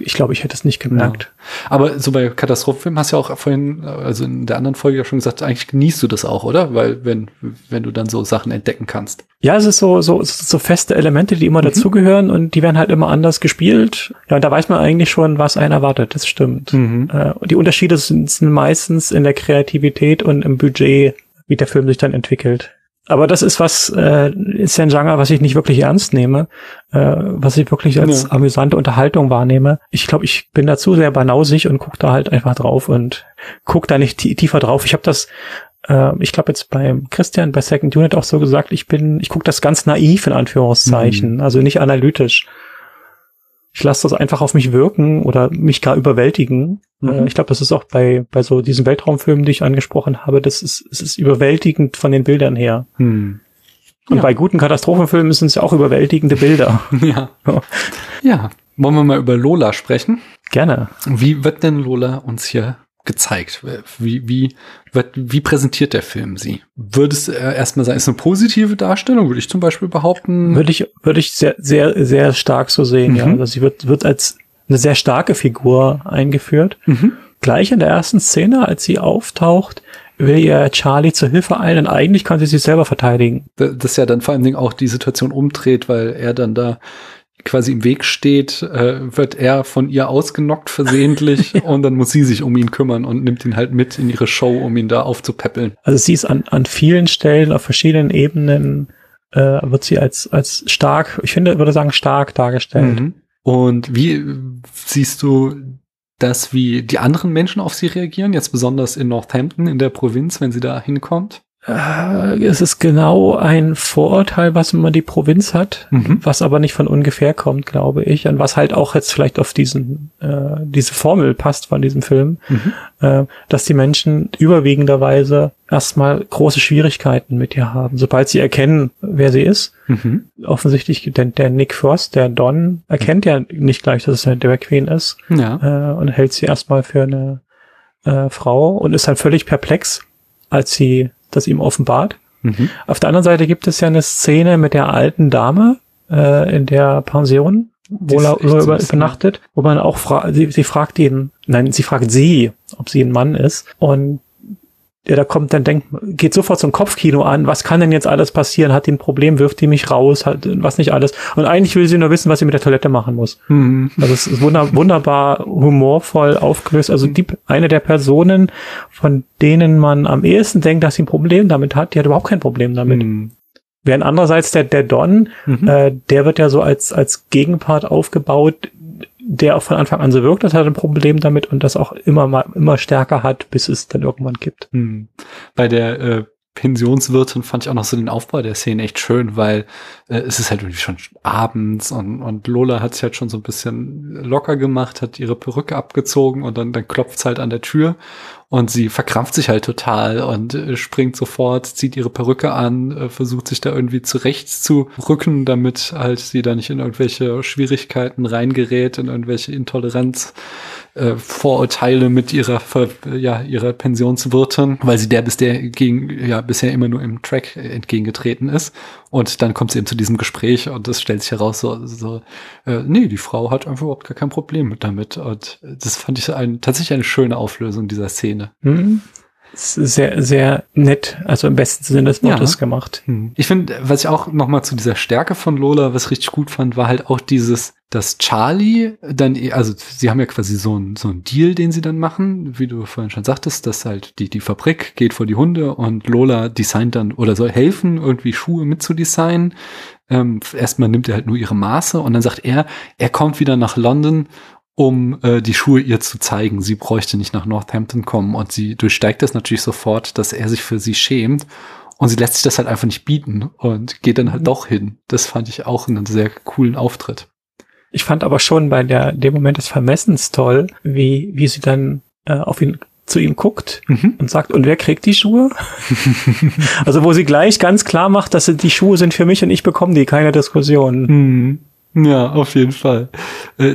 Speaker 3: ich glaube, ich hätte es nicht gemerkt.
Speaker 2: Ja. Aber so bei Katastrophenfilmen hast du ja auch vorhin, also in der anderen Folge ja schon gesagt, eigentlich genießt du das auch, oder? Weil wenn, wenn du dann so Sachen entdecken kannst.
Speaker 3: Ja, es ist so, so, so feste Elemente, die immer mhm. dazugehören und die werden halt immer anders gespielt. Ja, und da weiß man eigentlich schon, was einen erwartet. Das stimmt. Mhm. Äh, die Unterschiede sind, sind meistens in der Kreativität und im Budget, wie der Film sich dann entwickelt. Aber das ist was, äh, ist ja ein Genre, was ich nicht wirklich ernst nehme, äh, was ich wirklich als
Speaker 2: Ja.
Speaker 3: amüsante Unterhaltung wahrnehme. Ich glaube, ich bin dazu sehr banausig und guck da halt einfach drauf und guck da nicht tie- tiefer drauf. Ich habe das, äh, ich glaube jetzt beim Christian bei Second Unit auch so gesagt, ich bin, ich guck das ganz naiv in Anführungszeichen, also nicht analytisch. Ich lasse das einfach auf mich wirken oder mich gar überwältigen.
Speaker 2: Mhm.
Speaker 3: Äh, ich glaube, das ist auch bei, bei so diesen Weltraumfilmen, die ich angesprochen habe, das ist, es ist überwältigend von den Bildern her.
Speaker 2: Hm.
Speaker 3: Und
Speaker 2: Ja.
Speaker 3: bei guten Katastrophenfilmen sind es ja auch überwältigende Bilder.
Speaker 2: Ja.
Speaker 3: Ja.
Speaker 2: Ja. Wollen wir mal über Lola sprechen?
Speaker 3: Gerne.
Speaker 2: Wie wird denn Lola uns hier gezeigt? Wie, wie, wird, wie präsentiert der Film sie? Würde es äh, erstmal sagen, ist eine positive Darstellung, würde ich zum Beispiel behaupten.
Speaker 3: Würde ich, würde ich sehr, sehr, sehr stark so sehen, ja.
Speaker 2: Mhm.
Speaker 3: Also sie wird, wird als eine sehr starke Figur eingeführt.
Speaker 2: Mhm.
Speaker 3: Gleich in der ersten Szene, als sie auftaucht, will ihr Charlie zur Hilfe eilen und eigentlich kann sie sich selber verteidigen.
Speaker 2: Da- Das ja dann vor allen Dingen auch die Situation umdreht, weil er dann da quasi im Weg steht, äh, wird er von ihr ausgenockt versehentlich und dann muss sie sich um ihn kümmern und nimmt ihn halt mit in ihre Show, um ihn da aufzupäppeln.
Speaker 3: Also sie ist an, an vielen Stellen, auf verschiedenen Ebenen, äh, wird sie als, als stark, ich finde, würde sagen, stark dargestellt.
Speaker 2: Mhm. Und wie siehst du das, wie die anderen Menschen auf sie reagieren, jetzt besonders in Northampton, in der Provinz, wenn sie da hinkommt?
Speaker 3: Äh, es ist genau ein Vorurteil, was immer die Provinz hat,
Speaker 2: Mhm.
Speaker 3: was aber nicht von ungefähr kommt, glaube ich, und was halt auch jetzt vielleicht auf diesen äh, diese Formel passt von diesem Film,
Speaker 2: Mhm.
Speaker 3: äh, dass die Menschen überwiegenderweise erstmal große Schwierigkeiten mit ihr haben, sobald sie erkennen, wer sie ist.
Speaker 2: Mhm.
Speaker 3: Offensichtlich, denn der Nick Frost, der Don, erkennt ja nicht gleich, dass es eine Drag Queen ist
Speaker 2: Ja.
Speaker 3: äh, und hält sie erstmal für eine äh, Frau und ist halt völlig perplex, als sie das ihm offenbart.
Speaker 2: Mhm.
Speaker 3: Auf der anderen Seite gibt es ja eine Szene mit der alten Dame äh, in der Pension, wo er über, übernachtet, wo man auch fragt, sie, sie fragt ihn, nein, sie fragt sie, ob sie ein Mann ist und ja, da kommt dann denkt, geht sofort zum Kopfkino an, was kann denn jetzt alles passieren? Hat die ein Problem, wirft die mich raus, hat was nicht alles. Und eigentlich will sie nur wissen, was sie mit der Toilette machen muss.
Speaker 2: Mhm.
Speaker 3: Also es ist wunder, wunderbar humorvoll aufgelöst. Also die, eine der Personen, von denen man am ehesten denkt, dass sie ein Problem damit hat, die hat überhaupt kein Problem damit.
Speaker 2: Mhm.
Speaker 3: Während andererseits der, der Don,
Speaker 2: Mhm.
Speaker 3: äh, der wird ja so als, als Gegenpart aufgebaut, der auch von Anfang an so wirkt, dass er ein Problem damit und das auch immer mal, immer stärker hat, bis es dann irgendwann gibt.
Speaker 2: Hm. Bei der äh, Pensionswirtin fand ich auch noch so den Aufbau der Szene echt schön, weil äh, es ist halt irgendwie schon abends und, und Lola hat sich halt schon so ein bisschen locker gemacht, hat ihre Perücke abgezogen und dann, dann klopft's halt an der Tür und sie verkrampft sich halt total und äh, springt sofort, zieht ihre Perücke an, äh, versucht sich da irgendwie zurecht zu rücken, damit halt sie da nicht in irgendwelche Schwierigkeiten reingerät, in irgendwelche Intoleranz äh, Vorurteile mit ihrer ja ihrer Pensionswirtin, weil sie der bis der gegen ja bisher immer nur im Track entgegengetreten ist und dann kommt sie eben zu diesem Gespräch und es stellt sich heraus so, so äh, nee die Frau hat einfach überhaupt gar kein Problem mit damit und das fand ich ein, tatsächlich eine schöne Auflösung dieser Szene.
Speaker 3: Hm? Sehr, sehr nett, also im besten Sinne des Wortes
Speaker 2: Ja.
Speaker 3: gemacht.
Speaker 2: Hm. Ich finde, was ich auch noch mal zu dieser Stärke von Lola, was richtig gut fand, war halt auch dieses, dass Charlie dann, eh- also sie haben ja quasi so einen so einen Deal, den sie dann machen, wie du vorhin schon sagtest, dass halt die die Fabrik geht vor die Hunde und Lola designt dann oder soll helfen, irgendwie Schuhe mitzudesignen. Ähm, erstmal nimmt er halt nur ihre Maße und dann sagt er, er kommt wieder nach London um äh, die Schuhe ihr zu zeigen. Sie bräuchte nicht nach Northampton kommen und sie durchsteigt das natürlich sofort, dass er sich für sie schämt und sie lässt sich das halt einfach nicht bieten und geht dann halt
Speaker 3: Mhm.
Speaker 2: doch hin. Das fand ich auch einen sehr coolen Auftritt.
Speaker 3: Ich fand aber schon bei der, dem Moment des Vermessens toll, wie, wie sie dann äh, auf ihn, zu ihm guckt
Speaker 2: Mhm.
Speaker 3: und sagt, und wer kriegt die Schuhe? also wo sie gleich ganz klar macht, dass sie, die Schuhe sind für mich und ich bekomme die, keine Diskussion.
Speaker 2: Mhm. Ja, auf jeden Fall. Äh,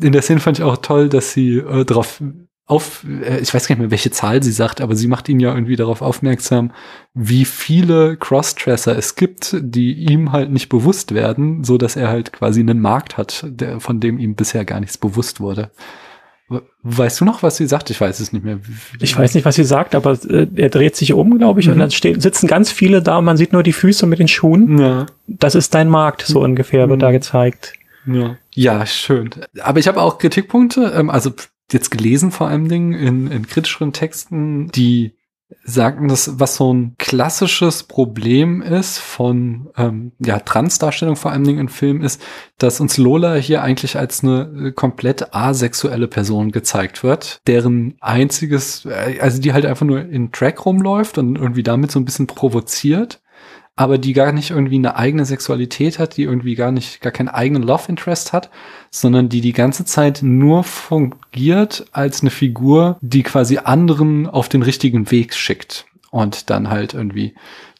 Speaker 2: in der Szene fand ich auch toll, dass sie äh, darauf auf, äh, ich weiß gar nicht mehr, welche Zahl sie sagt, aber sie macht ihn ja irgendwie darauf aufmerksam, wie viele Crossdresser es gibt, die ihm halt nicht bewusst werden, so dass er halt quasi einen Markt hat, der, von dem ihm bisher gar nichts bewusst wurde. We- Weißt du noch, was sie sagt? Ich weiß es nicht mehr.
Speaker 3: Ich weiß nicht, was sie sagt, aber äh, er dreht sich um, glaube ich,
Speaker 2: Mhm.
Speaker 3: und dann stehen, sitzen ganz viele da und man sieht nur die Füße mit den Schuhen.
Speaker 2: Ja.
Speaker 3: Das ist dein Markt, so ungefähr, wird
Speaker 2: Mhm.
Speaker 3: da gezeigt.
Speaker 2: Ja, ja schön. Aber ich habe auch Kritikpunkte, ähm, also jetzt gelesen vor allen Dingen in, in kritischeren Texten, die sagten, dass was so ein klassisches Problem ist von ähm, ja, Transdarstellung vor allen Dingen in Filmen ist, dass uns Lola hier eigentlich als eine äh, komplett asexuelle Person gezeigt wird, deren einziges, äh, also die halt einfach nur in Track rumläuft und irgendwie damit so ein bisschen provoziert aber die gar nicht irgendwie eine eigene Sexualität hat, die irgendwie gar nicht, gar keinen eigenen Love Interest hat, sondern die die ganze Zeit nur fungiert als eine Figur, die quasi anderen auf den richtigen Weg schickt. Und dann halt irgendwie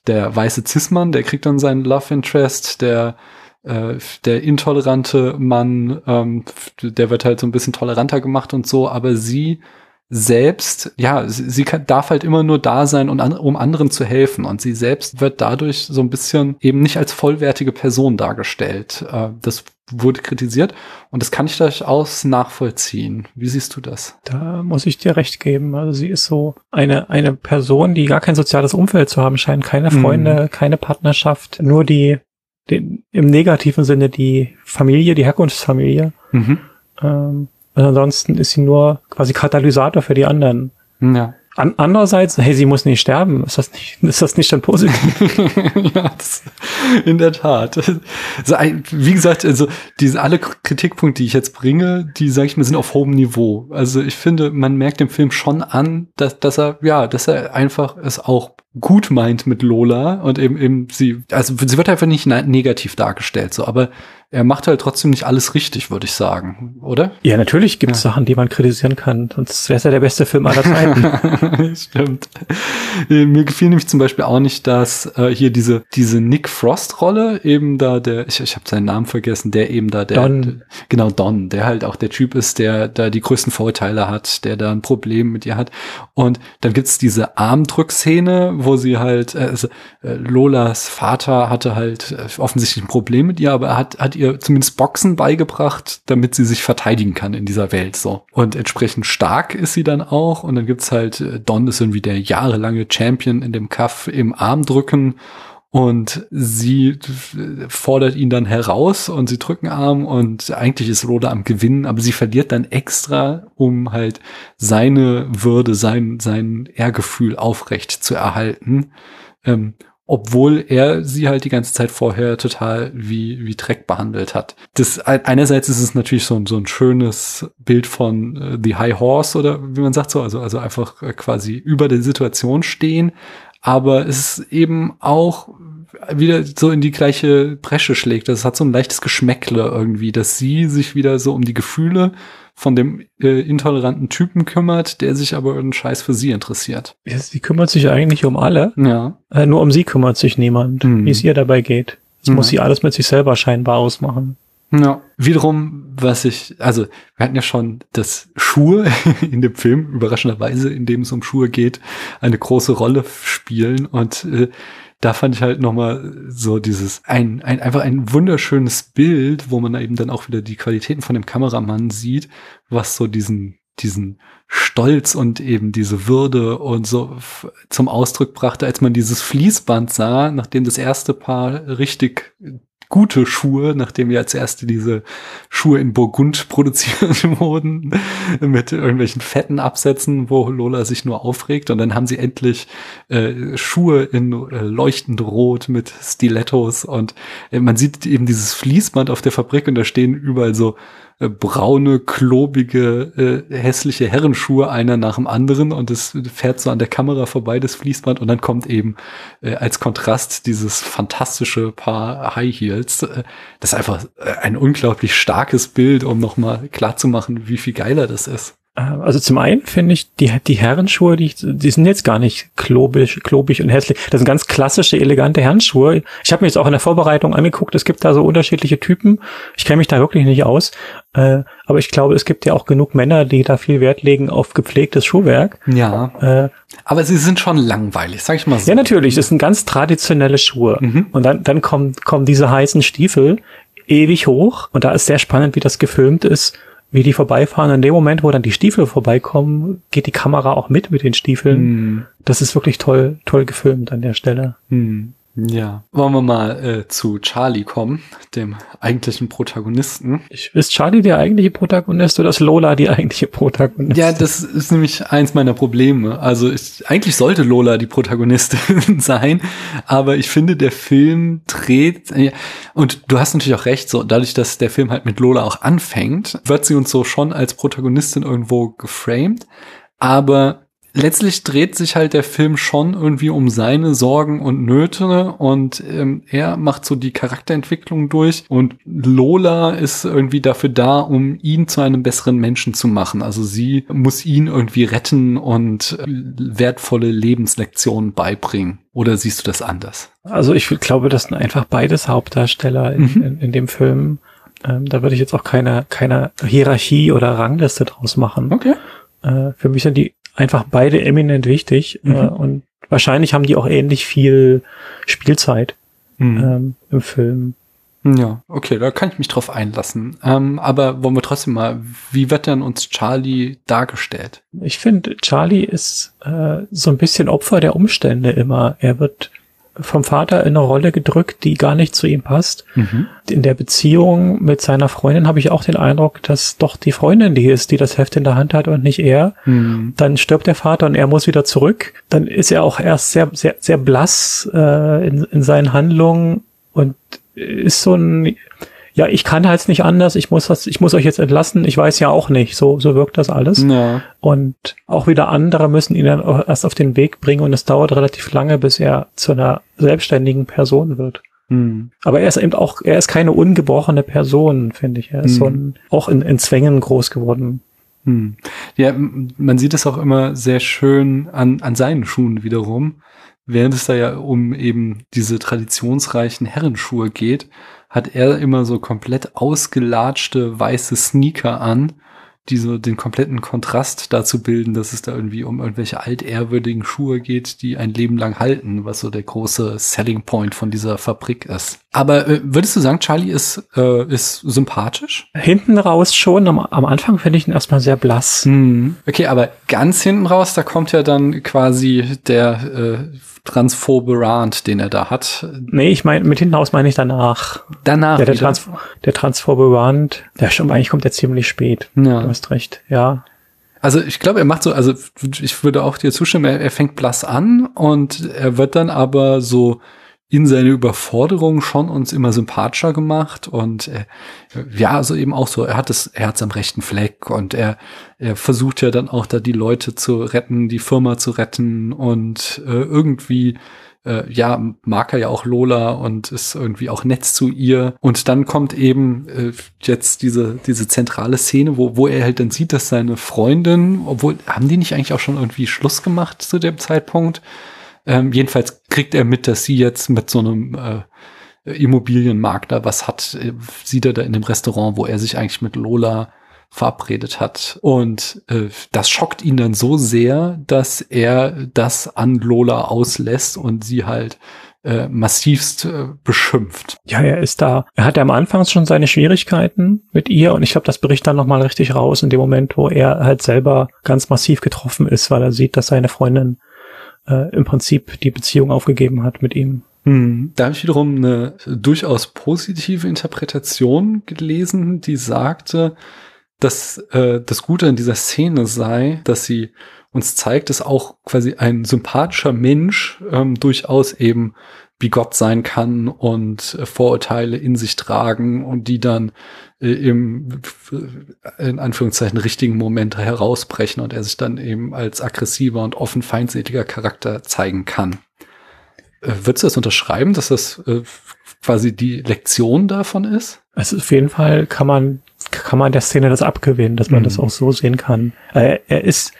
Speaker 2: der weiße Cis-Mann, der kriegt dann seinen Love Interest, der äh, der intolerante Mann, ähm, der wird halt so ein bisschen toleranter gemacht und so, aber sie selbst, ja, sie, sie kann, darf halt immer nur da sein, um, an, um anderen zu helfen. Und sie selbst wird dadurch so ein bisschen eben nicht als vollwertige Person dargestellt. Äh, das wurde kritisiert und das kann ich durchaus nachvollziehen. Wie siehst du das?
Speaker 3: Da muss ich dir recht geben. Also sie ist so eine, eine Person, die gar kein soziales Umfeld zu haben scheint, keine mhm. Freunde, mhm. keine Partnerschaft, nur die, den, im negativen Sinne die Familie, die Herkunftsfamilie. Mhm. Ähm, und ansonsten ist sie nur quasi Katalysator für die anderen. Ja. An andererseits, hey, sie muss nicht sterben. Ist das nicht, ist das nicht dann positiv?
Speaker 2: ja, das, in der Tat. Also, wie gesagt, also diese alle Kritikpunkte, die ich jetzt bringe, die sage ich mir, sind auf hohem Niveau. Also ich finde, man merkt dem Film schon an, dass, dass er, ja, dass er einfach es auch gut meint mit Lola und eben eben sie, also sie wird einfach nicht negativ dargestellt, so, aber er macht halt trotzdem nicht alles richtig, würde ich sagen, oder?
Speaker 3: Ja, natürlich gibt es ja. Sachen, die man kritisieren kann, sonst wäre es ja der beste Film aller Zeiten.
Speaker 2: Stimmt. Äh, mir gefiel nämlich zum Beispiel auch nicht, dass äh, hier diese diese Nick Frost Rolle eben da der, ich, ich habe seinen Namen vergessen, der eben da der, Don. genau Don, der halt auch der Typ ist, der da die größten Vorurteile hat, der da ein Problem mit ihr hat. Und dann gibt's diese Armdrückszene, wo sie halt, äh, also, äh, Lolas Vater hatte halt äh, offensichtlich ein Problem mit ihr, aber er hat, hat ihr zumindest Boxen beigebracht, damit sie sich verteidigen kann in dieser Welt so. Und entsprechend stark ist sie dann auch. Und dann gibt's halt, äh, Don ist irgendwie der jahrelange Champion in dem Kaff im Armdrücken. Und sie fordert ihn dann heraus und sie drücken Arm und eigentlich ist Lola am Gewinnen, aber sie verliert dann extra, um halt seine Würde, sein, sein Ehrgefühl aufrecht zu erhalten. Ähm, obwohl er sie halt die ganze Zeit vorher total wie, wie Dreck behandelt hat. Das, einerseits ist es natürlich so, ein so ein schönes Bild von uh, The High Horse oder wie man sagt so, also, also einfach äh, quasi über der Situation stehen. Aber es ist eben auch wieder so in die gleiche Bresche schlägt. Das hat so ein leichtes Geschmäckle irgendwie, dass sie sich wieder so um die Gefühle von dem äh, intoleranten Typen kümmert, der sich aber einen Scheiß für sie interessiert.
Speaker 3: Ja, sie kümmert sich eigentlich um alle.
Speaker 2: Ja.
Speaker 3: Äh, nur um sie kümmert sich niemand, mhm. wie es ihr dabei geht. Das mhm. muss sie alles mit sich selber scheinbar ausmachen.
Speaker 2: Ja. Wiederum, was ich, also wir hatten ja schon, dass Schuhe in dem Film, überraschenderweise, in dem es um Schuhe geht, eine große Rolle spielen und äh, da fand ich halt nochmal so dieses, ein, ein, einfach ein wunderschönes Bild, wo man eben dann auch wieder die Qualitäten von dem Kameramann sieht, was so diesen, diesen Stolz und eben diese Würde und so zum Ausdruck brachte, als man dieses Fließband sah, nachdem das erste Paar richtig gute Schuhe, nachdem wir als erste diese Schuhe in Burgund produziert wurden, mit irgendwelchen fetten Absätzen, wo Lola sich nur aufregt. Und dann haben sie endlich äh, Schuhe in äh, leuchtend rot mit Stilettos. Und äh, man sieht eben dieses Fließband auf der Fabrik und da stehen überall so äh, braune, klobige, äh, hässliche Herrenschuhe einer nach dem anderen und es fährt so an der Kamera vorbei, das Fließband, und dann kommt eben äh, als Kontrast dieses fantastische Paar High Heels. Äh, das ist einfach äh, ein unglaublich starkes Bild, um nochmal klarzumachen, wie viel geiler das ist.
Speaker 3: Äh, also zum einen finde ich, die, die Herrenschuhe, die, die sind jetzt gar nicht klobig, klobig und hässlich. Das sind ganz klassische, elegante Herrenschuhe. Ich habe mir jetzt auch in der Vorbereitung angeguckt, es gibt da so unterschiedliche Typen. Ich kenne mich da wirklich nicht aus. Äh, aber ich glaube, es gibt ja auch genug Männer, die da viel Wert legen auf gepflegtes Schuhwerk.
Speaker 2: Ja. Äh, aber sie sind schon langweilig, sag ich mal so.
Speaker 3: Ja, natürlich. Das sind ganz traditionelle Schuhe. Mhm. Und dann, dann kommen, kommen diese heißen Stiefel ewig hoch. Und da ist sehr spannend, wie das gefilmt ist wie die vorbeifahren. In dem Moment, wo dann die Stiefel vorbeikommen, geht die Kamera auch mit mit den Stiefeln. Mm. Das ist wirklich toll, toll gefilmt an der Stelle.
Speaker 2: Mm. Ja. Wollen wir mal äh, zu Charlie kommen, dem eigentlichen Protagonisten.
Speaker 3: Ist Charlie der eigentliche Protagonist oder ist Lola die eigentliche Protagonistin?
Speaker 2: Ja, das ist nämlich eins meiner Probleme. Also ich, eigentlich sollte Lola die Protagonistin sein, aber ich finde, der Film dreht, und du hast natürlich auch recht, so dadurch, dass der Film halt mit Lola auch anfängt, wird sie uns so schon als Protagonistin irgendwo geframed. Aber letztlich dreht sich halt der Film schon irgendwie um seine Sorgen und Nöte und ähm, er macht so die Charakterentwicklung durch und Lola ist irgendwie dafür da, um ihn zu einem besseren Menschen zu machen. Also sie muss ihn irgendwie retten und äh, wertvolle Lebenslektionen beibringen. Oder siehst du das anders?
Speaker 3: Also ich glaube, das sind einfach beides Hauptdarsteller in, mhm. in, in dem Film. Ähm, da würde ich jetzt auch keine, keine Hierarchie oder Rangliste draus machen.
Speaker 2: Okay.
Speaker 3: Äh, für mich sind die einfach beide eminent wichtig mhm. äh, und wahrscheinlich haben die auch ähnlich viel Spielzeit mhm. ähm, im Film.
Speaker 2: Ja, okay, da kann ich mich drauf einlassen. Ähm, aber wollen wir trotzdem mal, wie wird denn uns Charlie dargestellt?
Speaker 3: Ich finde, Charlie ist äh, so ein bisschen Opfer der Umstände immer. Er wird vom Vater in eine Rolle gedrückt, die gar nicht zu ihm passt. Mhm. In der Beziehung mit seiner Freundin habe ich auch den Eindruck, dass doch die Freundin die ist, die das Heft in der Hand hat und nicht er. Mhm. Dann stirbt der Vater und er muss wieder zurück. Dann ist er auch erst sehr, sehr, sehr blass äh, in, in seinen Handlungen und ist so ein ja, ich kann halt nicht anders, ich muss das, ich muss euch jetzt entlassen, ich weiß ja auch nicht, so, so wirkt das alles. Ja. Und auch wieder andere müssen ihn dann erst auf den Weg bringen und es dauert relativ lange, bis er zu einer selbstständigen Person wird. Hm. Aber er ist eben auch, er ist keine ungebrochene Person, finde ich. Er ist hm. so ein, auch in, in Zwängen groß geworden.
Speaker 2: Hm. Ja, man sieht es auch immer sehr schön an, an seinen Schuhen wiederum, während es da ja um eben diese traditionsreichen Herrenschuhe geht hat er immer so komplett ausgelatschte weiße Sneaker an, die so den kompletten Kontrast dazu bilden, dass es da irgendwie um irgendwelche altehrwürdigen Schuhe geht, die ein Leben lang halten, was so der große Selling Point von dieser Fabrik ist. Aber äh, würdest du sagen, Charlie ist, äh, ist sympathisch?
Speaker 3: Hinten raus schon. Am, am Anfang finde ich ihn erstmal sehr blass.
Speaker 2: Hm. Okay, aber ganz hinten raus, da kommt ja dann quasi der äh, transphobe Rant, den er da hat.
Speaker 3: Nee, ich meine, mit hinten raus meine ich danach.
Speaker 2: Danach.
Speaker 3: Ja, der, Trans der transphobe Rant, der schon, eigentlich kommt der ziemlich spät. Ja. Du hast recht, ja.
Speaker 2: Also ich glaube, er macht so, also ich würde auch dir zustimmen, er, er fängt blass an und er wird dann aber so in seine Überforderung schon uns immer sympathischer gemacht und äh, ja, also eben auch so, er hat das Herz am rechten Fleck und er, er versucht ja dann auch da die Leute zu retten, die Firma zu retten und äh, irgendwie äh, ja, mag er ja auch Lola und ist irgendwie auch nett zu ihr. Und dann kommt eben äh, jetzt diese, diese zentrale Szene, wo, wo er halt dann sieht, dass seine Freundin, obwohl, haben die nicht eigentlich auch schon irgendwie Schluss gemacht zu dem Zeitpunkt? Ähm, jedenfalls kriegt er mit, dass sie jetzt mit so einem äh, Immobilienmakler was hat, äh, sieht er da in dem Restaurant, wo er sich eigentlich mit Lola verabredet hat. Und äh, das schockt ihn dann so sehr, dass er das an Lola auslässt und sie halt äh, massivst äh, beschimpft.
Speaker 3: Ja, er ist da. Er hatte am Anfang schon seine Schwierigkeiten mit ihr und ich glaube, das bricht dann nochmal richtig raus in dem Moment, wo er halt selber ganz massiv getroffen ist, weil er sieht, dass seine Freundin äh, im Prinzip die Beziehung aufgegeben hat mit ihm.
Speaker 2: Hm. Da habe ich wiederum eine durchaus positive Interpretation gelesen, die sagte, dass äh, das Gute an dieser Szene sei, dass sie uns zeigt, dass auch quasi ein sympathischer Mensch ähm, durchaus eben bigott sein kann und äh, Vorurteile in sich tragen und die dann äh, im in Anführungszeichen richtigen Moment herausbrechen und er sich dann eben als aggressiver und offen feindseliger Charakter zeigen kann. Äh, würdest du das unterschreiben, dass das äh, quasi die Lektion davon ist?
Speaker 3: Also auf jeden Fall kann man kann man der Szene das abgewinnen, dass man mhm. das auch so sehen kann. Äh, er ist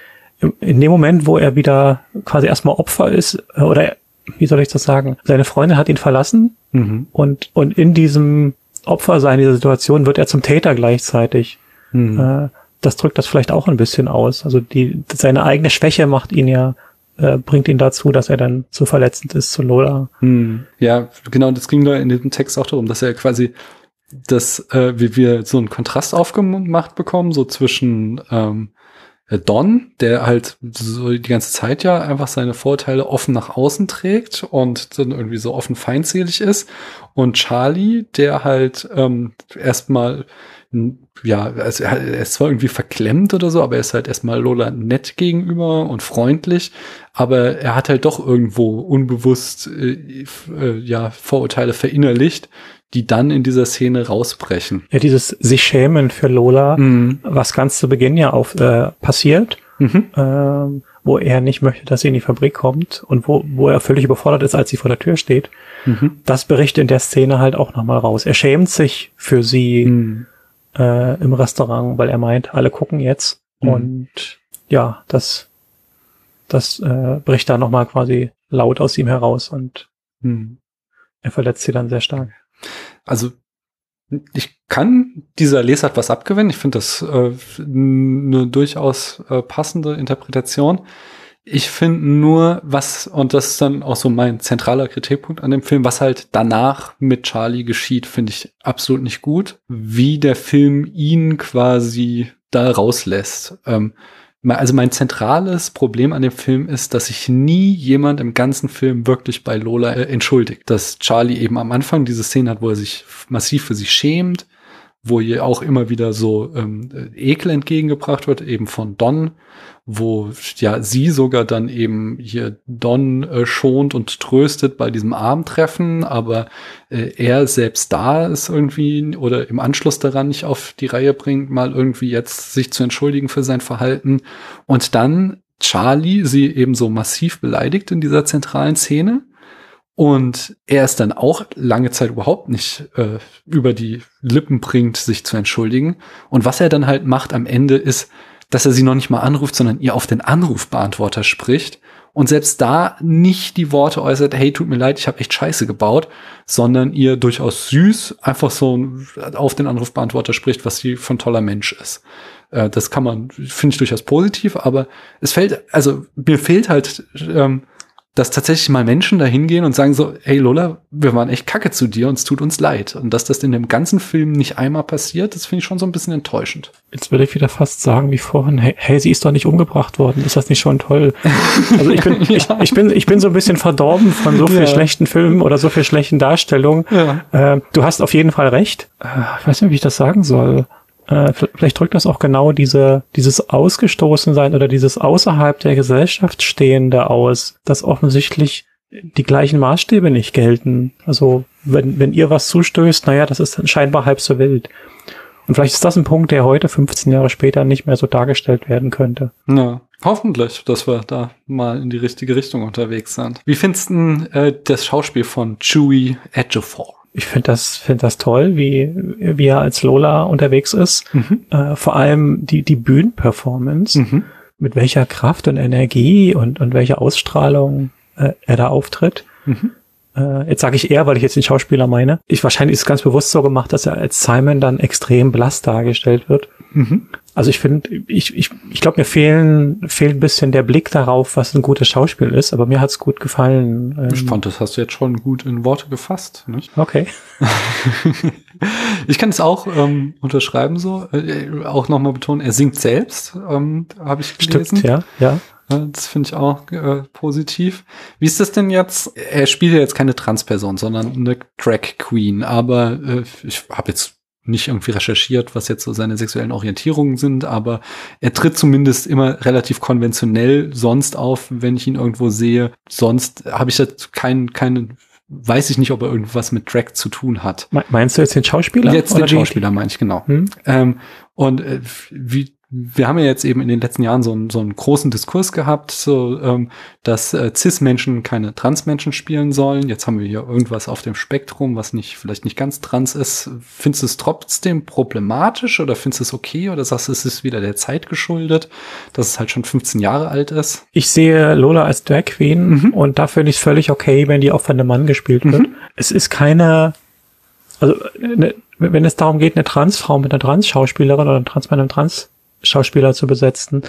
Speaker 3: in dem Moment, wo er wieder quasi erstmal Opfer ist, äh, oder wie soll ich das sagen? Seine Freundin hat ihn verlassen mhm. und, und in diesem Opfer sein, dieser Situation, wird er zum Täter gleichzeitig. Mhm. Äh, das drückt das vielleicht auch ein bisschen aus. Also die, seine eigene Schwäche macht ihn ja, äh, bringt ihn dazu, dass er dann zu verletzend ist zu Lola.
Speaker 2: Mhm. Ja, genau, das ging da in dem Text auch darum, dass er quasi dass äh, wie wir so einen Kontrast aufgemacht bekommen, so zwischen ähm, äh, Don, der halt so die ganze Zeit ja einfach seine Vorteile offen nach außen trägt und dann irgendwie so offen feindselig ist. Und Charlie, der halt ähm, erstmal ja, also er, er ist zwar irgendwie verklemmt oder so, aber er ist halt erstmal Lola nett gegenüber und freundlich, aber er hat halt doch irgendwo unbewusst äh, äh, ja Vorurteile verinnerlicht, die dann in dieser Szene rausbrechen.
Speaker 3: Ja, dieses sich schämen für Lola, mhm. was ganz zu Beginn ja auf äh, passiert, mhm. ähm, wo er nicht möchte, dass sie in die Fabrik kommt und wo, wo er völlig überfordert ist, als sie vor der Tür steht. Mhm. Das berichtet in der Szene halt auch nochmal raus. Er schämt sich für sie mhm. Äh, im Restaurant, weil er meint, alle gucken jetzt. Mhm. Und ja, das, das äh, bricht da nochmal quasi laut aus ihm heraus und mhm. er verletzt sie dann sehr stark
Speaker 2: also ich kann dieser Lesart was abgewinnen. Ich finde das äh, eine durchaus äh, passende Interpretation. Ich finde nur, was, und das ist dann auch so mein zentraler Kritikpunkt an dem Film, was halt danach mit Charlie geschieht, finde ich absolut nicht gut. Wie der Film ihn quasi da rauslässt. Ähm, also mein zentrales Problem an dem Film ist, dass sich nie jemand im ganzen Film wirklich bei Lola äh, entschuldigt. Dass Charlie eben am Anfang diese Szene hat, wo er sich massiv für sie schämt, wo ihr auch immer wieder so ähm, Ekel entgegengebracht wird, eben von Don, wo ja sie sogar dann eben hier Don äh, schont und tröstet bei diesem Abendtreffen, aber äh, er selbst da ist irgendwie oder im Anschluss daran nicht auf die Reihe bringt, mal irgendwie jetzt sich zu entschuldigen für sein Verhalten und dann Charlie sie eben so massiv beleidigt in dieser zentralen Szene und er ist dann auch lange Zeit überhaupt nicht äh, über die Lippen bringt, sich zu entschuldigen. Und was er dann halt macht am Ende ist, dass er sie noch nicht mal anruft, sondern ihr auf den Anrufbeantworter spricht und selbst da nicht die Worte äußert, hey, tut mir leid, ich habe echt Scheiße gebaut, sondern ihr durchaus süß einfach so auf den Anrufbeantworter spricht, was sie von toller Mensch ist. Äh, das kann man, finde ich durchaus positiv, aber es fällt, also mir fehlt halt ähm, dass tatsächlich mal Menschen da hingehen und sagen so, hey Lola, wir waren echt kacke zu dir und es tut uns leid. Und dass das in dem ganzen Film nicht einmal passiert, das finde ich schon so ein bisschen enttäuschend.
Speaker 3: Jetzt würde ich wieder fast sagen wie vorhin, hey, hey, sie ist doch nicht umgebracht worden. Ist das nicht schon toll? Also ich bin, ja. ich, ich, bin, ich bin so ein bisschen verdorben von so viel ja. schlechten Filmen oder so viel schlechten Darstellungen. Ja. Äh, du hast auf jeden Fall recht. Äh, ich weiß nicht, wie ich das sagen soll. Äh, vielleicht drückt das auch genau diese, dieses Ausgestoßensein oder dieses außerhalb der Gesellschaft Stehende aus, dass offensichtlich die gleichen Maßstäbe nicht gelten. Also wenn, wenn ihr was zustößt, naja, das ist dann scheinbar halb so wild. Und vielleicht ist das ein Punkt, der heute, 15 Jahre später, nicht mehr so dargestellt werden könnte.
Speaker 2: Ja, hoffentlich, dass wir da mal in die richtige Richtung unterwegs sind. Wie findest du äh, das Schauspiel von Chewie Ejiofor?
Speaker 3: Ich finde das, finde das toll, wie, wie er als Lola unterwegs ist. Mhm. Äh, vor allem die, die Bühnenperformance, mhm. mit welcher Kraft und Energie und, und welcher Ausstrahlung äh, er da auftritt. Mhm. Äh, jetzt sage ich er, weil ich jetzt den Schauspieler meine. Ich wahrscheinlich ist es ganz bewusst so gemacht, dass er als Simon dann extrem blass dargestellt wird. Mhm. Also ich finde, ich, ich, ich glaube, mir fehlen, fehlt ein bisschen der Blick darauf, was ein gutes Schauspiel ist, aber mir hat's gut gefallen.
Speaker 2: Ähm. Ich fand, das hast du jetzt schon gut in Worte gefasst. Nicht?
Speaker 3: Okay.
Speaker 2: ich kann es auch ähm, unterschreiben so. Äh, auch nochmal betonen, er singt selbst, ähm, habe ich gelesen.
Speaker 3: Stimmt, ja, ja.
Speaker 2: Das finde ich auch äh, positiv. Wie ist das denn jetzt? Er spielt ja jetzt keine Transperson, sondern eine Drag Queen. Aber äh, ich habe jetzt nicht irgendwie recherchiert, was jetzt so seine sexuellen Orientierungen sind, aber er tritt zumindest immer relativ konventionell sonst auf, wenn ich ihn irgendwo sehe. Sonst habe ich da keinen, keinen, weiß ich nicht, ob er irgendwas mit Drag zu tun hat.
Speaker 3: Meinst du jetzt den Schauspieler?
Speaker 2: Jetzt den Schauspieler meine ich, genau. Hm? Ähm, und äh, wie wir haben ja jetzt eben in den letzten Jahren so einen, so einen großen Diskurs gehabt, so, ähm, dass äh, Cis-Menschen keine Trans-Menschen spielen sollen. Jetzt haben wir hier irgendwas auf dem Spektrum, was nicht, vielleicht nicht ganz trans ist. Findest du es trotzdem problematisch oder findest du es okay oder sagst du, es ist wieder der Zeit geschuldet, dass es halt schon 15 Jahre alt ist?
Speaker 3: Ich sehe Lola als Drag Queen mhm. und da finde ich es völlig okay, wenn die auch von einem Mann gespielt wird. Mhm. Es ist keine, also ne, wenn es darum geht, eine Transfrau mit einer Trans-Schauspielerin oder ein Trans mit einem Trans Schauspieler zu besetzen,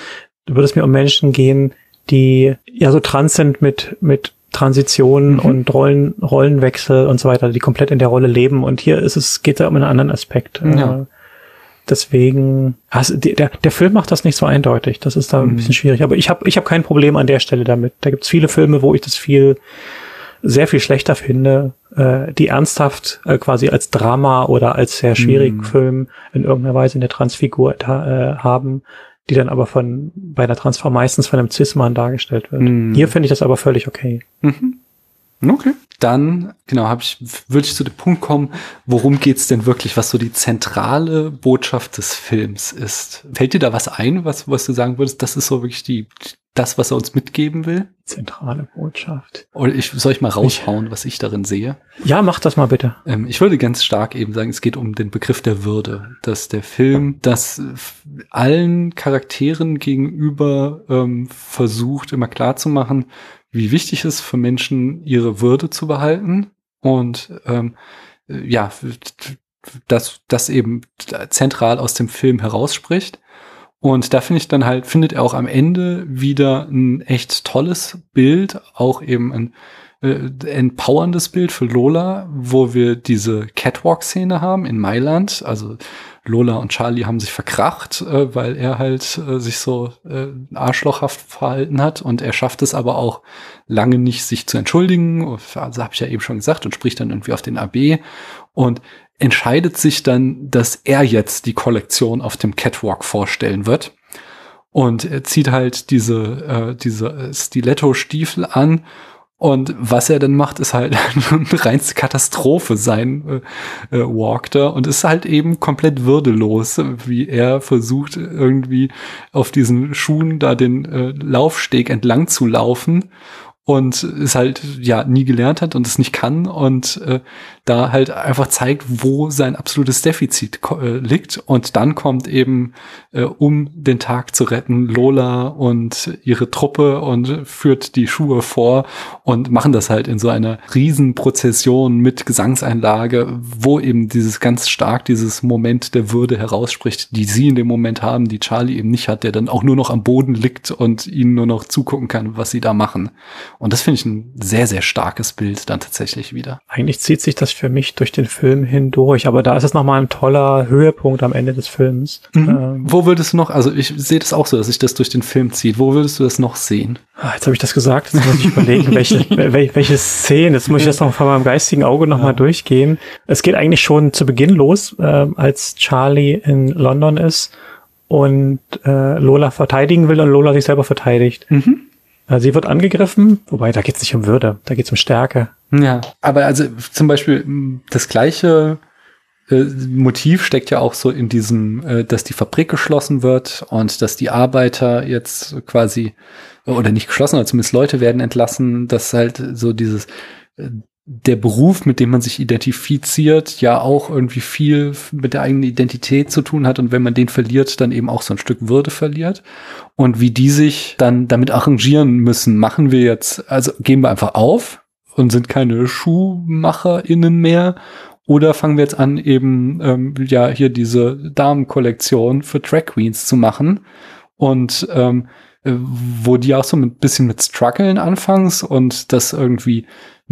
Speaker 3: würde es mir um Menschen gehen, die ja so trans sind mit, mit Transitionen mhm. und Rollen, Rollenwechsel und so weiter, die komplett in der Rolle leben. Und hier ist es, geht es um einen anderen Aspekt.
Speaker 2: Ja.
Speaker 3: Deswegen, also der, der Film macht das nicht so eindeutig. Das ist da ein
Speaker 2: Mhm.
Speaker 3: bisschen schwierig. Aber ich habe ich hab kein Problem an der Stelle damit. Da gibt's viele Filme, wo ich das viel, sehr viel schlechter finde, äh, die ernsthaft äh, quasi als Drama oder als sehr schwierigen
Speaker 2: Mhm.
Speaker 3: Film in irgendeiner Weise eine Transfigur da, äh, haben, die dann aber von bei einer Transform meistens von einem Cis-Mann dargestellt wird.
Speaker 2: Mhm.
Speaker 3: Hier finde ich das aber völlig okay.
Speaker 2: Mhm. Okay. Dann, genau, habe ich, würde ich zu dem Punkt kommen, worum geht's denn wirklich, was so die zentrale Botschaft des Films ist. Fällt dir da was ein, was, was du sagen würdest, das ist so wirklich die, das, was er uns mitgeben will?
Speaker 3: Zentrale Botschaft.
Speaker 2: Oder ich, soll ich mal raushauen, was ich darin sehe?
Speaker 3: Ja, mach das mal bitte.
Speaker 2: Ähm, ich würde ganz stark eben sagen, es geht um den Begriff der Würde, dass der Film das f- allen Charakteren gegenüber ähm, versucht, immer klar zu machen, wie wichtig es für Menschen, ihre Würde zu behalten und ähm, äh, ja, dass das eben zentral aus dem Film herausspricht. Und da finde ich dann halt, findet er auch am Ende wieder ein echt tolles Bild, auch eben ein äh, empowerndes Bild für Lola, wo wir diese Catwalk-Szene haben in Mailand. Also Lola und Charlie haben sich verkracht, äh, weil er halt äh, sich so äh, arschlochhaft verhalten hat und er schafft es aber auch lange nicht, sich zu entschuldigen. Also habe ich ja eben schon gesagt und spricht dann irgendwie auf den AB und entscheidet sich dann, dass er jetzt die Kollektion auf dem Catwalk vorstellen wird. Und er zieht halt diese, äh, diese Stiletto-Stiefel an. Und was er dann macht, ist halt eine reinste Katastrophe sein äh, äh, Walk da und ist halt eben komplett würdelos, wie er versucht irgendwie auf diesen Schuhen da den äh, Laufsteg entlang zu laufen und es halt ja nie gelernt hat und es nicht kann und äh, da halt einfach zeigt, wo sein absolutes Defizit äh, liegt und dann kommt eben äh, um den Tag zu retten Lola und ihre Truppe und führt die Schuhe vor und machen das halt in so einer Riesenprozession mit Gesangseinlage, wo eben dieses ganz stark dieses Moment der Würde herausspricht, die sie in dem Moment haben, die Charlie eben nicht hat, der dann auch nur noch am Boden liegt und ihnen nur noch zugucken kann, was sie da machen. Und das finde ich ein sehr, sehr starkes Bild dann tatsächlich wieder.
Speaker 3: Eigentlich zieht sich das für mich durch den Film hindurch, aber da ist es nochmal ein toller Höhepunkt am Ende des Films. Ähm,
Speaker 2: Wo würdest du noch, also ich sehe das auch so, dass sich das durch den Film zieht. Wo würdest du das noch sehen?
Speaker 3: ah, jetzt habe ich das gesagt, jetzt muss ich überlegen, welche, wel- welche Szene. Jetzt muss ich das noch vor meinem geistigen Auge nochmal mal durchgehen. Es geht eigentlich schon zu Beginn los, ähm, als Charlie in London ist und äh, Lola verteidigen will und Lola sich selber verteidigt.
Speaker 2: Mhm.
Speaker 3: Äh, sie wird angegriffen, wobei da geht es nicht um Würde, da geht es um Stärke.
Speaker 2: Ja, aber also zum Beispiel mh, das gleiche äh, Motiv steckt ja auch so in diesem, äh, dass die Fabrik geschlossen wird und dass die Arbeiter jetzt quasi oder nicht geschlossen, aber zumindest Leute werden entlassen, dass halt so dieses äh, der Beruf, mit dem man sich identifiziert, ja auch irgendwie viel mit der eigenen Identität zu tun hat. Und wenn man den verliert, dann eben auch so ein Stück Würde verliert. Und wie die sich dann damit arrangieren müssen, machen wir jetzt, also geben wir einfach auf und sind keine SchuhmacherInnen mehr. Oder fangen wir jetzt an, eben ähm, ja hier diese Damenkollektion für Drag Queens zu machen. Und ähm, äh, wo die auch so ein bisschen mit Struggeln anfangs und das irgendwie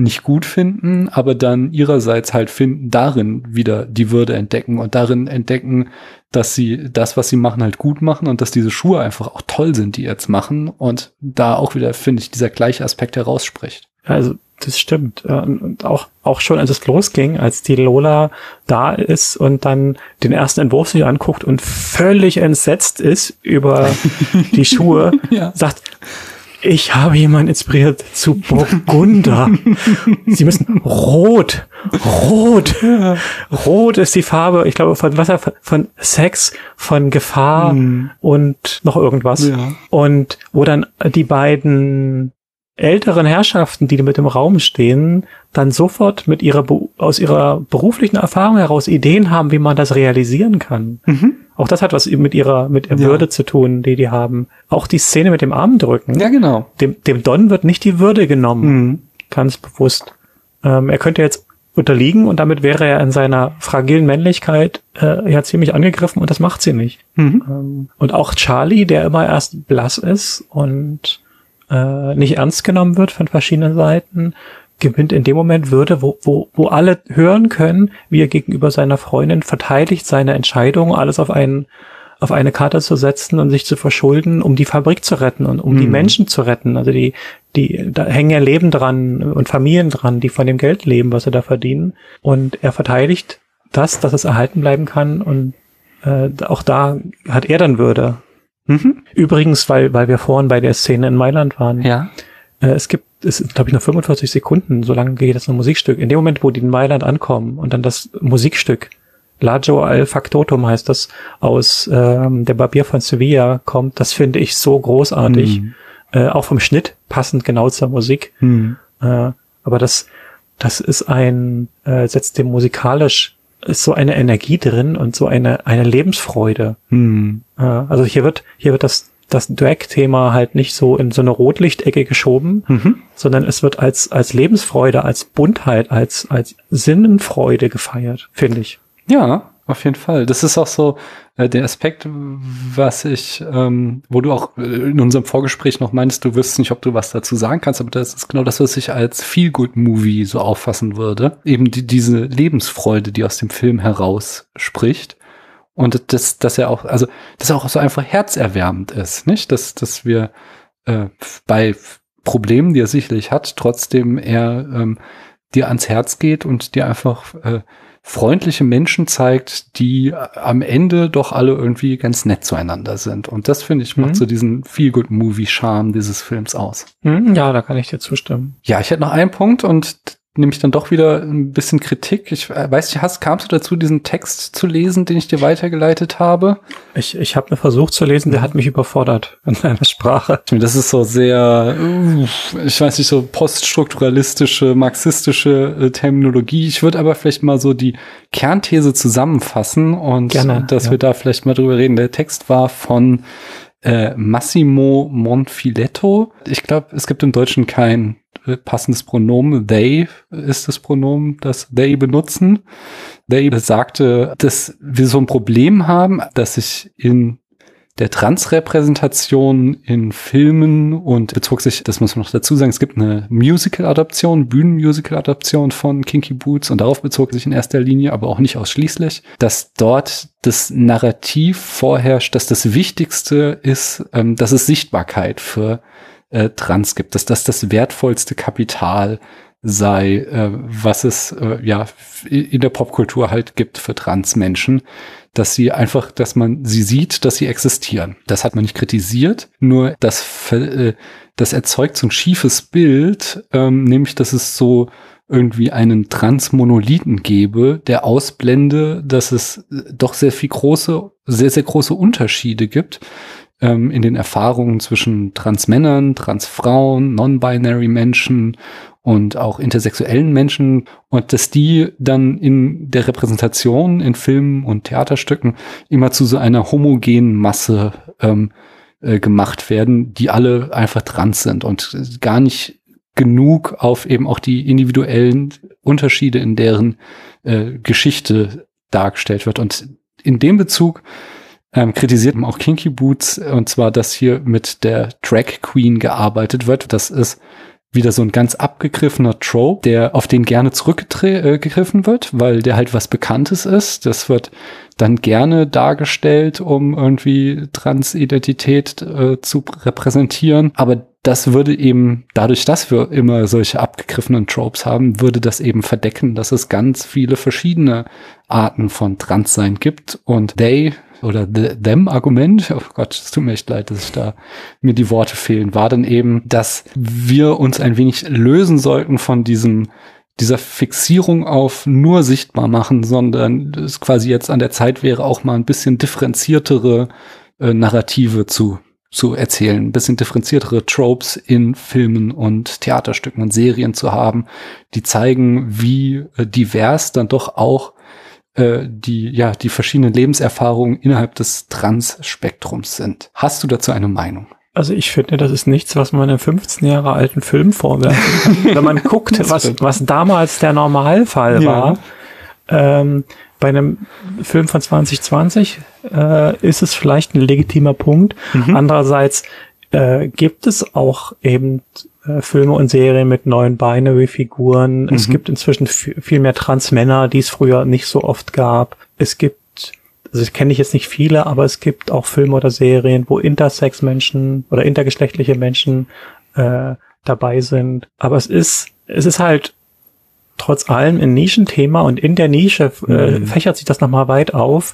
Speaker 2: nicht gut finden, aber dann ihrerseits halt finden, darin wieder die Würde entdecken und darin entdecken, dass sie das, was sie machen, halt gut machen und dass diese Schuhe einfach auch toll sind, die jetzt machen und da auch wieder, finde ich, dieser gleiche Aspekt herausspricht.
Speaker 3: Also das stimmt. Und auch, auch schon als es losging, als die Lola da ist und dann den ersten Entwurf sich anguckt und völlig entsetzt ist über die Schuhe,
Speaker 2: Ja.
Speaker 3: sagt, ich habe jemanden inspiriert zu Burgunder. Sie müssen rot, rot, rot ist die Farbe, ich glaube, von Wasser, von Sex, von Gefahr und noch irgendwas.
Speaker 2: Ja.
Speaker 3: Und wo dann die beiden älteren Herrschaften, die mit im Raum stehen, dann sofort mit ihrer aus ihrer beruflichen Erfahrung heraus Ideen haben, wie man das realisieren kann. Auch das hat was mit ihrer mit der
Speaker 2: Ja.
Speaker 3: Würde zu tun, die die haben. Auch die Szene mit dem Armdrücken.
Speaker 2: Ja, genau.
Speaker 3: Dem, dem Don wird nicht die Würde genommen, ganz bewusst. Ähm, er könnte jetzt unterliegen und damit wäre er in seiner fragilen Männlichkeit äh, ja ziemlich angegriffen und das macht sie nicht. Ähm, und auch Charlie, der immer erst blass ist und äh, nicht ernst genommen wird von verschiedenen Seiten, gewinnt in dem Moment Würde, wo, wo, wo alle hören können, wie er gegenüber seiner Freundin verteidigt seine Entscheidung, alles auf einen auf eine Karte zu setzen und sich zu verschulden, um die Fabrik zu retten und um mhm. die Menschen zu retten. Also die, die, da hängen ja Leben dran und Familien dran, die von dem Geld leben, was sie da verdienen. Und er verteidigt das, dass es erhalten bleiben kann und äh, auch da hat er dann Würde. Mhm. Übrigens, weil, weil wir vorhin bei der Szene in Mailand waren.
Speaker 2: Ja.
Speaker 3: Äh, es gibt, es sind, glaube ich, noch 45 Sekunden, so lange geht das ein Musikstück. In dem Moment, wo die in Mailand ankommen und dann das Musikstück Lajo al Factotum heißt das, aus ähm, der Barbier von Sevilla kommt, das finde ich so großartig. Mhm. Äh, auch vom Schnitt passend genau zur Musik. Mhm. Äh, aber das, das ist ein, äh, setzt dem musikalisch ist so eine Energie drin und so eine, eine Lebensfreude. Mhm. Äh, also hier wird, hier wird das, das Drag-Thema halt nicht so in so eine Rotlichtecke geschoben, mhm. sondern es wird als, als Lebensfreude, als Buntheit, als, als Sinnenfreude gefeiert, finde ich.
Speaker 2: Ja, auf jeden Fall. Das ist auch so äh, der Aspekt, was ich, ähm, wo du auch äh, in unserem Vorgespräch noch meinst, du wüsstest nicht, ob du was dazu sagen kannst, aber das ist genau das, was ich als Feel-Good-Movie so auffassen würde. Eben die, diese Lebensfreude, die aus dem Film heraus spricht. Und das, dass er auch, also, dass er auch so einfach herzerwärmend ist, nicht? Dass, dass wir äh, bei Problemen, die er sicherlich hat, trotzdem er ähm, dir ans Herz geht und dir einfach äh, freundliche Menschen zeigt, die am Ende doch alle irgendwie ganz nett zueinander sind. Und das finde ich macht mhm. so diesen Feel-Good-Movie-Charme dieses Films aus.
Speaker 3: Mhm, ja, da kann ich dir zustimmen.
Speaker 2: Ja, ich hätte noch einen Punkt und nehme ich dann doch wieder ein bisschen Kritik. Ich äh, weiß nicht, hast, kamst du dazu, diesen Text zu lesen, den ich dir weitergeleitet habe?
Speaker 3: Ich, ich habe mir versucht zu lesen, der hat mich überfordert in seiner Sprache.
Speaker 2: Das ist so sehr, ich weiß nicht, so poststrukturalistische, marxistische äh, Terminologie. Ich würde aber vielleicht mal so die Kernthese zusammenfassen und Gerne, dass ja. wir da vielleicht mal drüber reden. Der Text war von äh, Massimo Monfiletto. Ich glaube, es gibt im Deutschen kein passendes Pronomen. They ist das Pronomen, das they benutzen. They sagte, dass wir so ein Problem haben, dass sich in der Transrepräsentation in Filmen und bezog sich, das muss man noch dazu sagen, es gibt eine Musical-Adaption, Bühnen-Musical-Adaption von Kinky Boots und darauf bezog sich in erster Linie, aber auch nicht ausschließlich, dass dort das Narrativ vorherrscht, dass das Wichtigste ist, ähm, dass es Sichtbarkeit für äh, Trans gibt, dass das das wertvollste Kapital sei, äh, was es äh, ja in der Popkultur halt gibt für Transmenschen, dass sie einfach, dass man sie sieht, dass sie existieren. Das hat man nicht kritisiert, nur das, äh, das erzeugt so ein schiefes Bild, ähm, nämlich dass es so irgendwie einen Transmonolithen gebe, der ausblende, dass es äh, doch sehr viel große, sehr, sehr große Unterschiede gibt ähm, in den Erfahrungen zwischen Transmännern, Transfrauen, Non-Binary Menschen und auch intersexuellen Menschen und dass die dann in der Repräsentation in Filmen und Theaterstücken immer zu so einer homogenen Masse ähm, äh, gemacht werden, die alle einfach trans sind und gar nicht genug auf eben auch die individuellen Unterschiede in deren äh, Geschichte dargestellt wird. Und in dem Bezug ähm, kritisiert auch Kinky Boots, und zwar, dass hier mit der Drag Queen gearbeitet wird. Das ist wieder so ein ganz abgegriffener Trope, der auf den gerne zurückgegriffen äh, wird, weil der halt was Bekanntes ist. Das wird dann gerne dargestellt, um irgendwie Transidentität äh, zu repräsentieren. Aber das würde eben, dadurch, dass wir immer solche abgegriffenen Tropes haben, würde das eben verdecken, dass es ganz viele verschiedene Arten von Transsein gibt. Und they oder the, them Argument, oh Gott, es tut mir echt leid, dass ich da mir die Worte fehlen, war dann eben, dass wir uns ein wenig lösen sollten von diesem dieser Fixierung auf nur sichtbar machen, sondern es quasi jetzt an der Zeit wäre, auch mal ein bisschen differenziertere äh, Narrative zu zu erzählen, ein bisschen differenziertere Tropes in Filmen und Theaterstücken und Serien zu haben, die zeigen, wie äh, divers dann doch auch äh, die, ja, die verschiedenen Lebenserfahrungen innerhalb des Trans-Spektrums sind. Hast du dazu eine Meinung?
Speaker 3: Also ich finde, das ist nichts, was man einem 15 Jahre alten Film vorwerfen kann. Wenn man guckt, was, was damals der Normalfall ja. war, ähm, bei einem Film von 2020 äh, ist es vielleicht ein legitimer Punkt. Mhm. Andererseits äh, gibt es auch eben äh, Filme und Serien mit neuen Binary-Figuren. Mhm. Es gibt inzwischen viel mehr Transmänner, die es früher nicht so oft gab. Es gibt, also ich kenne ich jetzt nicht viele, aber es gibt auch Filme oder Serien, wo Intersex-Menschen oder intergeschlechtliche Menschen äh, dabei sind. Aber es ist, es ist halt trotz allem ein Nischenthema und in der Nische äh, mhm. fächert sich das nochmal weit auf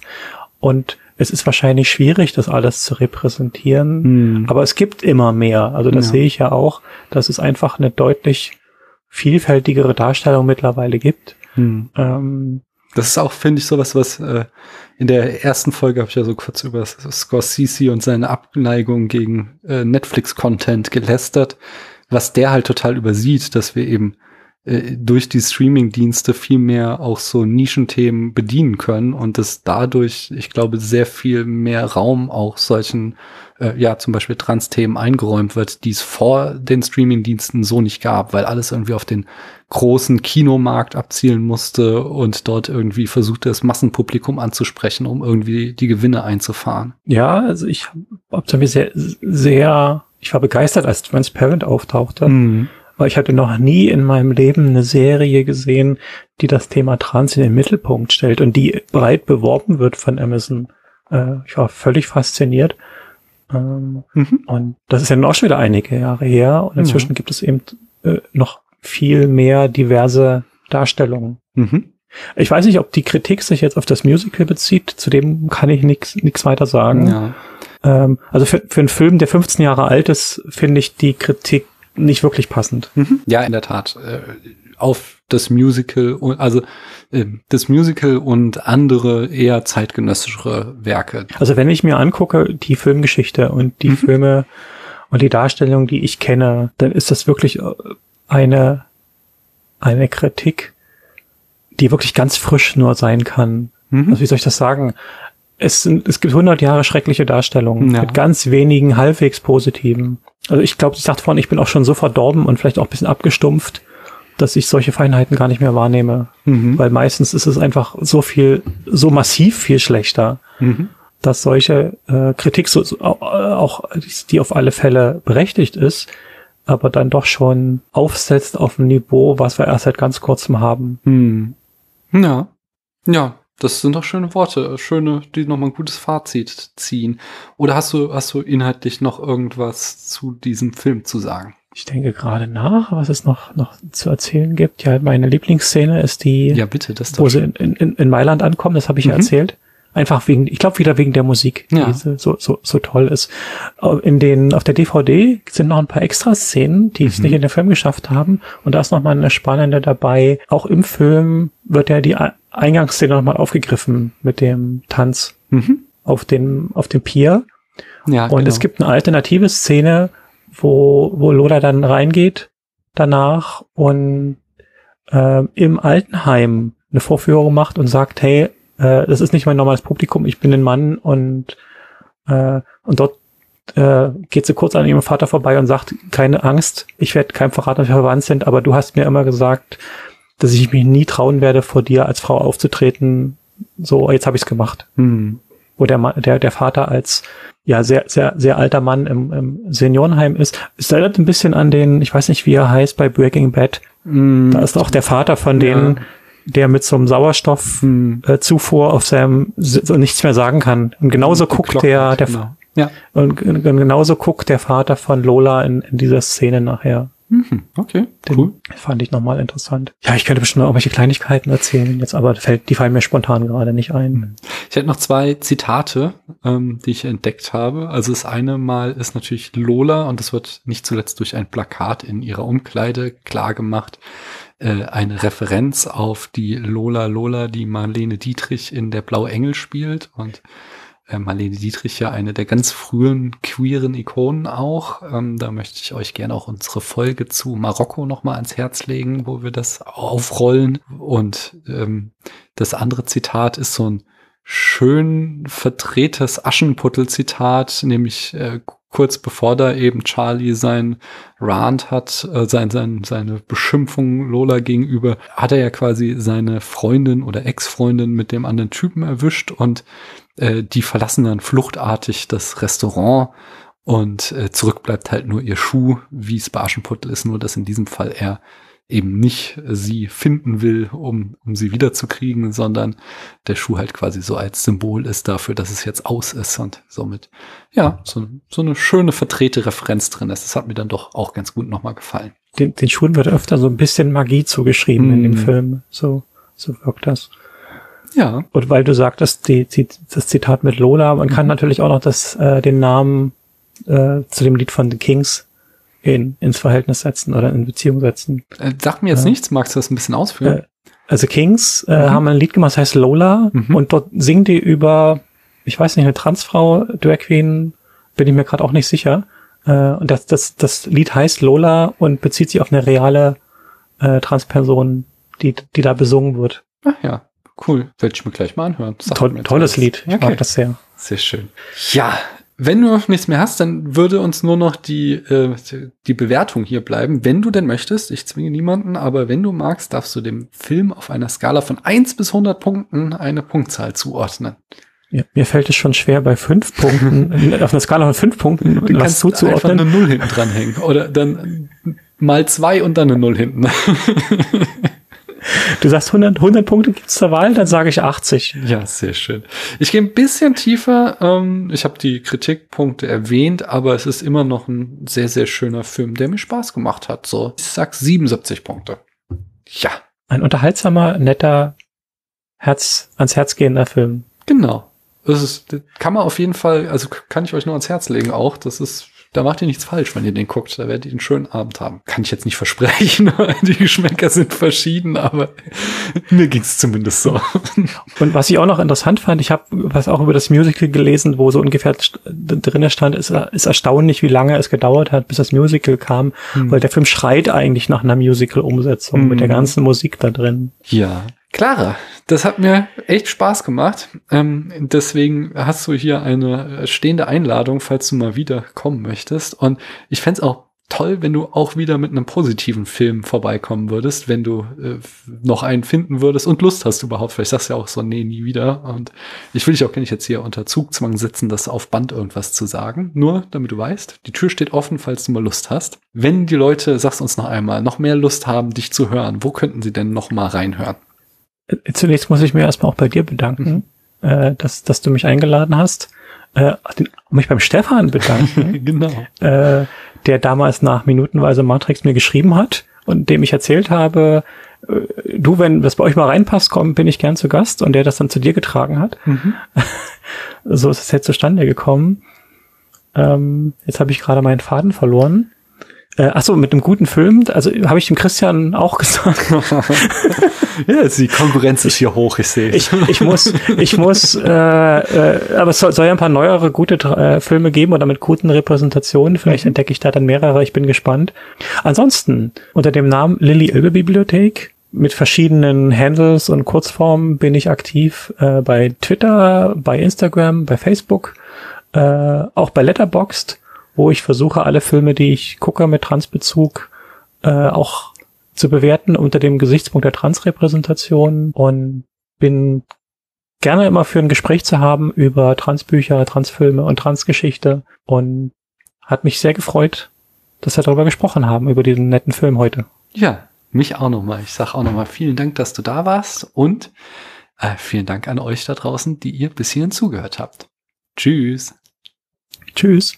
Speaker 3: und es ist wahrscheinlich schwierig, das alles zu repräsentieren, mhm. aber es gibt immer mehr. Also das ja. sehe ich ja auch, dass es einfach eine deutlich vielfältigere Darstellung mittlerweile gibt. Mhm.
Speaker 2: Ähm, das ist auch, finde ich, sowas, was äh, in der ersten Folge habe ich ja so kurz über Scorsese und seine Abneigung gegen äh, Netflix-Content gelästert, was der halt total übersieht, dass wir eben durch die Streaming-Dienste viel mehr auch so Nischenthemen bedienen können und es dadurch, ich glaube, sehr viel mehr Raum auch solchen, äh, ja, zum Beispiel Trans-Themen eingeräumt wird, die es vor den Streaming-Diensten so nicht gab, weil alles irgendwie auf den großen Kinomarkt abzielen musste und dort irgendwie versuchte, das Massenpublikum anzusprechen, um irgendwie die Gewinne einzufahren.
Speaker 3: Ja, also ich habe mir sehr, sehr, ich war begeistert, als Transparent auftauchte. Mhm weil ich hatte noch nie in meinem Leben eine Serie gesehen, die das Thema Trans in den Mittelpunkt stellt und die breit beworben wird von Amazon. Äh, ich war völlig fasziniert. Ähm, mhm. Und das ist ja noch schon wieder einige Jahre her. Und inzwischen mhm. gibt es eben äh, noch viel mehr diverse Darstellungen. Mhm. Ich weiß nicht, ob die Kritik sich jetzt auf das Musical bezieht. Zu dem kann ich nichts weiter sagen. Ja. Ähm, also für, für einen Film, der 15 Jahre alt ist, finde ich die Kritik nicht wirklich passend.
Speaker 2: Mhm. Ja, in der Tat. Äh, auf das Musical, also äh, das Musical und andere eher zeitgenössischere Werke.
Speaker 3: Also wenn ich mir angucke, die Filmgeschichte und die mhm. Filme und die Darstellung, die ich kenne, dann ist das wirklich äh, eine, eine Kritik, die wirklich ganz frisch nur sein kann. Mhm. Also wie soll ich das sagen? Es, sind, es gibt 100 Jahre schreckliche Darstellungen ja. mit ganz wenigen halbwegs positiven. Also ich glaube, ich sagte vorhin, ich bin auch schon so verdorben und vielleicht auch ein bisschen abgestumpft, dass ich solche Feinheiten gar nicht mehr wahrnehme. Mhm. Weil meistens ist es einfach so viel, so massiv viel schlechter, mhm. dass solche äh, Kritik so, so, auch, die auf alle Fälle berechtigt ist, aber dann doch schon aufsetzt auf ein Niveau, was wir erst seit ganz kurzem haben.
Speaker 2: Mhm. Ja. Ja, das sind doch schöne Worte, schöne, die nochmal ein gutes Fazit ziehen. Oder hast du, hast du inhaltlich noch irgendwas zu diesem Film zu sagen?
Speaker 3: Ich denke gerade nach, was es noch, noch zu erzählen gibt. Ja, meine Lieblingsszene ist die,
Speaker 2: ja, bitte, das
Speaker 3: wo sie in, in, in Mailand ankommen, das habe ich mhm. ja erzählt. Einfach wegen, ich glaube wieder wegen der Musik, die ja. so, so, so toll ist. In den, auf der DVD sind noch ein paar Extra-Szenen, die es mhm. nicht in den Film geschafft haben. Und da ist noch mal eine spannende dabei. Auch im Film wird ja die Eingangsszene nochmal aufgegriffen mit dem Tanz mhm. auf dem, auf dem Pier. Ja, und genau. es gibt eine alternative Szene, wo, wo Lola dann reingeht danach und äh, im Altenheim eine Vorführung macht und sagt, hey, äh, das ist nicht mein normales Publikum, ich bin ein Mann und, äh, und dort äh, geht sie kurz an ihrem Vater vorbei und sagt, keine Angst, ich werde keinem verraten, dass wir verwandt sind, aber du hast mir immer gesagt, dass ich mich nie trauen werde, vor dir als Frau aufzutreten. So, jetzt habe ich es gemacht. Hm. Wo der, der, der Vater als ja sehr, sehr, sehr alter Mann im, im Seniorenheim ist. Es erinnert ein bisschen an den, ich weiß nicht, wie er heißt, bei Breaking Bad. Hm. Da ist auch der Vater von denen, ja. der mit so einem Sauerstoffzufuhr hm. äh, auf seinem so nichts mehr sagen kann. Und genauso hm, guckt der, der genau. ja. und genauso guckt der Vater von Lola in, in dieser Szene nachher.
Speaker 2: Mhm, okay,
Speaker 3: cool. Den fand ich nochmal interessant. Ja, ich könnte bestimmt noch irgendwelche Kleinigkeiten erzählen jetzt, aber fällt, die fallen mir spontan gerade nicht ein. Mhm.
Speaker 2: Ich hätte noch zwei Zitate, ähm, die ich entdeckt habe. Also das eine Mal ist natürlich Lola und das wird nicht zuletzt durch ein Plakat in ihrer Umkleide klar gemacht. Äh, eine Referenz auf die Lola Lola, die Marlene Dietrich in der Blaue Engel spielt und äh, Marlene Dietrich ja eine der ganz frühen queeren Ikonen auch. Ähm, da möchte ich euch gerne auch unsere Folge zu Marokko nochmal ans Herz legen, wo wir das aufrollen. Und ähm, das andere Zitat ist so ein schön verdrehtes Aschenputtel-Zitat, nämlich äh, kurz bevor da eben Charlie sein Rant hat, äh, sein, sein, seine Beschimpfung Lola gegenüber, hat er ja quasi seine Freundin oder Ex-Freundin mit dem anderen Typen erwischt und äh, die verlassen dann fluchtartig das Restaurant Und äh, zurück bleibt halt nur ihr Schuh, wie es bei Aschenputtel ist, nur dass in diesem Fall er eben nicht sie finden will, um, um sie wiederzukriegen, sondern der Schuh halt quasi so als Symbol ist dafür, dass es jetzt aus ist und somit, ja, so, so eine schöne verdrehte Referenz drin ist. Das hat mir dann doch auch ganz gut nochmal gefallen.
Speaker 3: Den, den Schuhen wird öfter so ein bisschen Magie zugeschrieben mm. in dem mhm. Film. So, so wirkt das.
Speaker 2: Ja.
Speaker 3: Und weil du sagtest, die, die, das Zitat mit Lola, man kann mhm. natürlich auch noch das, äh, den Namen äh, zu dem Lied von The Kings in, ins Verhältnis setzen oder in Beziehung setzen.
Speaker 2: Äh, sagt mir jetzt äh, nichts, magst du das ein bisschen ausführen? Äh,
Speaker 3: also Kings äh, mhm. haben ein Lied gemacht, das heißt Lola mhm. und dort singen die über, ich weiß nicht, eine Transfrau, Drag Queen, bin ich mir gerade auch nicht sicher. Äh, und das, das, das Lied heißt Lola und bezieht sich auf eine reale äh, Transperson, die, die da besungen wird.
Speaker 2: Ach ja, cool. Werde ich mir gleich mal anhören.
Speaker 3: Toll, tolles Lied. Ich okay. mag das sehr.
Speaker 2: Sehr schön. Ja, wenn du nichts mehr hast, dann würde uns nur noch die, äh, die Bewertung hier bleiben. Wenn du denn möchtest, ich zwinge niemanden, aber wenn du magst, darfst du dem Film auf einer Skala von eins bis 100 Punkten eine Punktzahl zuordnen.
Speaker 3: Ja, mir fällt es schon schwer, bei fünf Punkten, auf einer Skala von fünf Punkten
Speaker 2: du was kannst zuzuordnen. einfach eine Null hinten dranhängen. Oder dann mal zwei und dann eine Null hinten.
Speaker 3: Du sagst 100, 100 Punkte gibt's zur Wahl, dann sage ich 80.
Speaker 2: Ja, sehr schön. Ich gehe ein bisschen tiefer. Ähm, ich habe die Kritikpunkte erwähnt, aber es ist immer noch ein sehr, sehr schöner Film, der mir Spaß gemacht hat. So, ich sag 77 Punkte. Ja.
Speaker 3: Ein unterhaltsamer, netter, Herz, ans Herz gehender Film.
Speaker 2: Genau. Das ist, das kann man auf jeden Fall, also kann ich euch nur ans Herz legen auch. Das ist da macht ihr nichts falsch, wenn ihr den guckt. Da werdet ihr einen schönen Abend haben. Kann ich jetzt nicht versprechen. Die Geschmäcker sind verschieden, aber mir ging es zumindest so.
Speaker 3: Und was ich auch noch interessant fand, ich habe was auch über das Musical gelesen, wo so ungefähr drinne stand, ist, ist erstaunlich, wie lange es gedauert hat, bis das Musical kam, hm. weil der Film schreit eigentlich nach einer Musical-Umsetzung hm. mit der ganzen Musik da drin.
Speaker 2: Ja, Clara, das hat mir echt Spaß gemacht. Ähm, deswegen hast du hier eine stehende Einladung, falls du mal wieder kommen möchtest. Und ich fände auch toll, wenn du auch wieder mit einem positiven Film vorbeikommen würdest, wenn du äh, noch einen finden würdest und Lust hast überhaupt. Vielleicht sagst du ja auch so, nee, nie wieder. Und ich will dich auch gar nicht jetzt hier unter Zugzwang setzen, das auf Band irgendwas zu sagen. Nur, damit du weißt, die Tür steht offen, falls du mal Lust hast. Wenn die Leute, sag's uns noch einmal, noch mehr Lust haben, dich zu hören, wo könnten sie denn noch mal reinhören?
Speaker 3: Zunächst muss ich mir erstmal auch bei dir bedanken, mhm. äh, dass, dass du mich eingeladen hast. Äh, den, mich beim Stefan bedanken,
Speaker 2: genau.
Speaker 3: äh, der damals nach Minutenweise Matrix mir geschrieben hat und dem ich erzählt habe, äh, du, wenn das bei euch mal reinpasst, komm, bin ich gern zu Gast und der das dann zu dir getragen hat. Mhm. so ist es jetzt zustande gekommen. Ähm, jetzt habe ich gerade meinen Faden verloren. Äh, ach so, mit einem guten Film, also habe ich dem Christian auch gesagt.
Speaker 2: ja, die Konkurrenz ist hier hoch, ich sehe.
Speaker 3: Ich, ich muss, ich muss, äh, äh, aber es soll, soll ja ein paar neuere gute äh, Filme geben oder mit guten Repräsentationen. Vielleicht mhm. entdecke ich da dann mehrere. Ich bin gespannt. Ansonsten unter dem Namen Lilly Ilbe Bibliothek mit verschiedenen Handles und Kurzformen bin ich aktiv äh, bei Twitter, bei Instagram, bei Facebook, äh, auch bei Letterboxd wo ich versuche, alle Filme, die ich gucke mit Transbezug, äh, auch zu bewerten unter dem Gesichtspunkt der Transrepräsentation und bin gerne immer für ein Gespräch zu haben über Transbücher, Transfilme und Transgeschichte und hat mich sehr gefreut, dass wir darüber gesprochen haben, über diesen netten Film heute.
Speaker 2: Ja, mich auch nochmal. Ich sage auch nochmal vielen Dank, dass du da warst und äh, vielen Dank an euch da draußen, die ihr bis hierhin zugehört habt. Tschüss.
Speaker 3: Tschüss.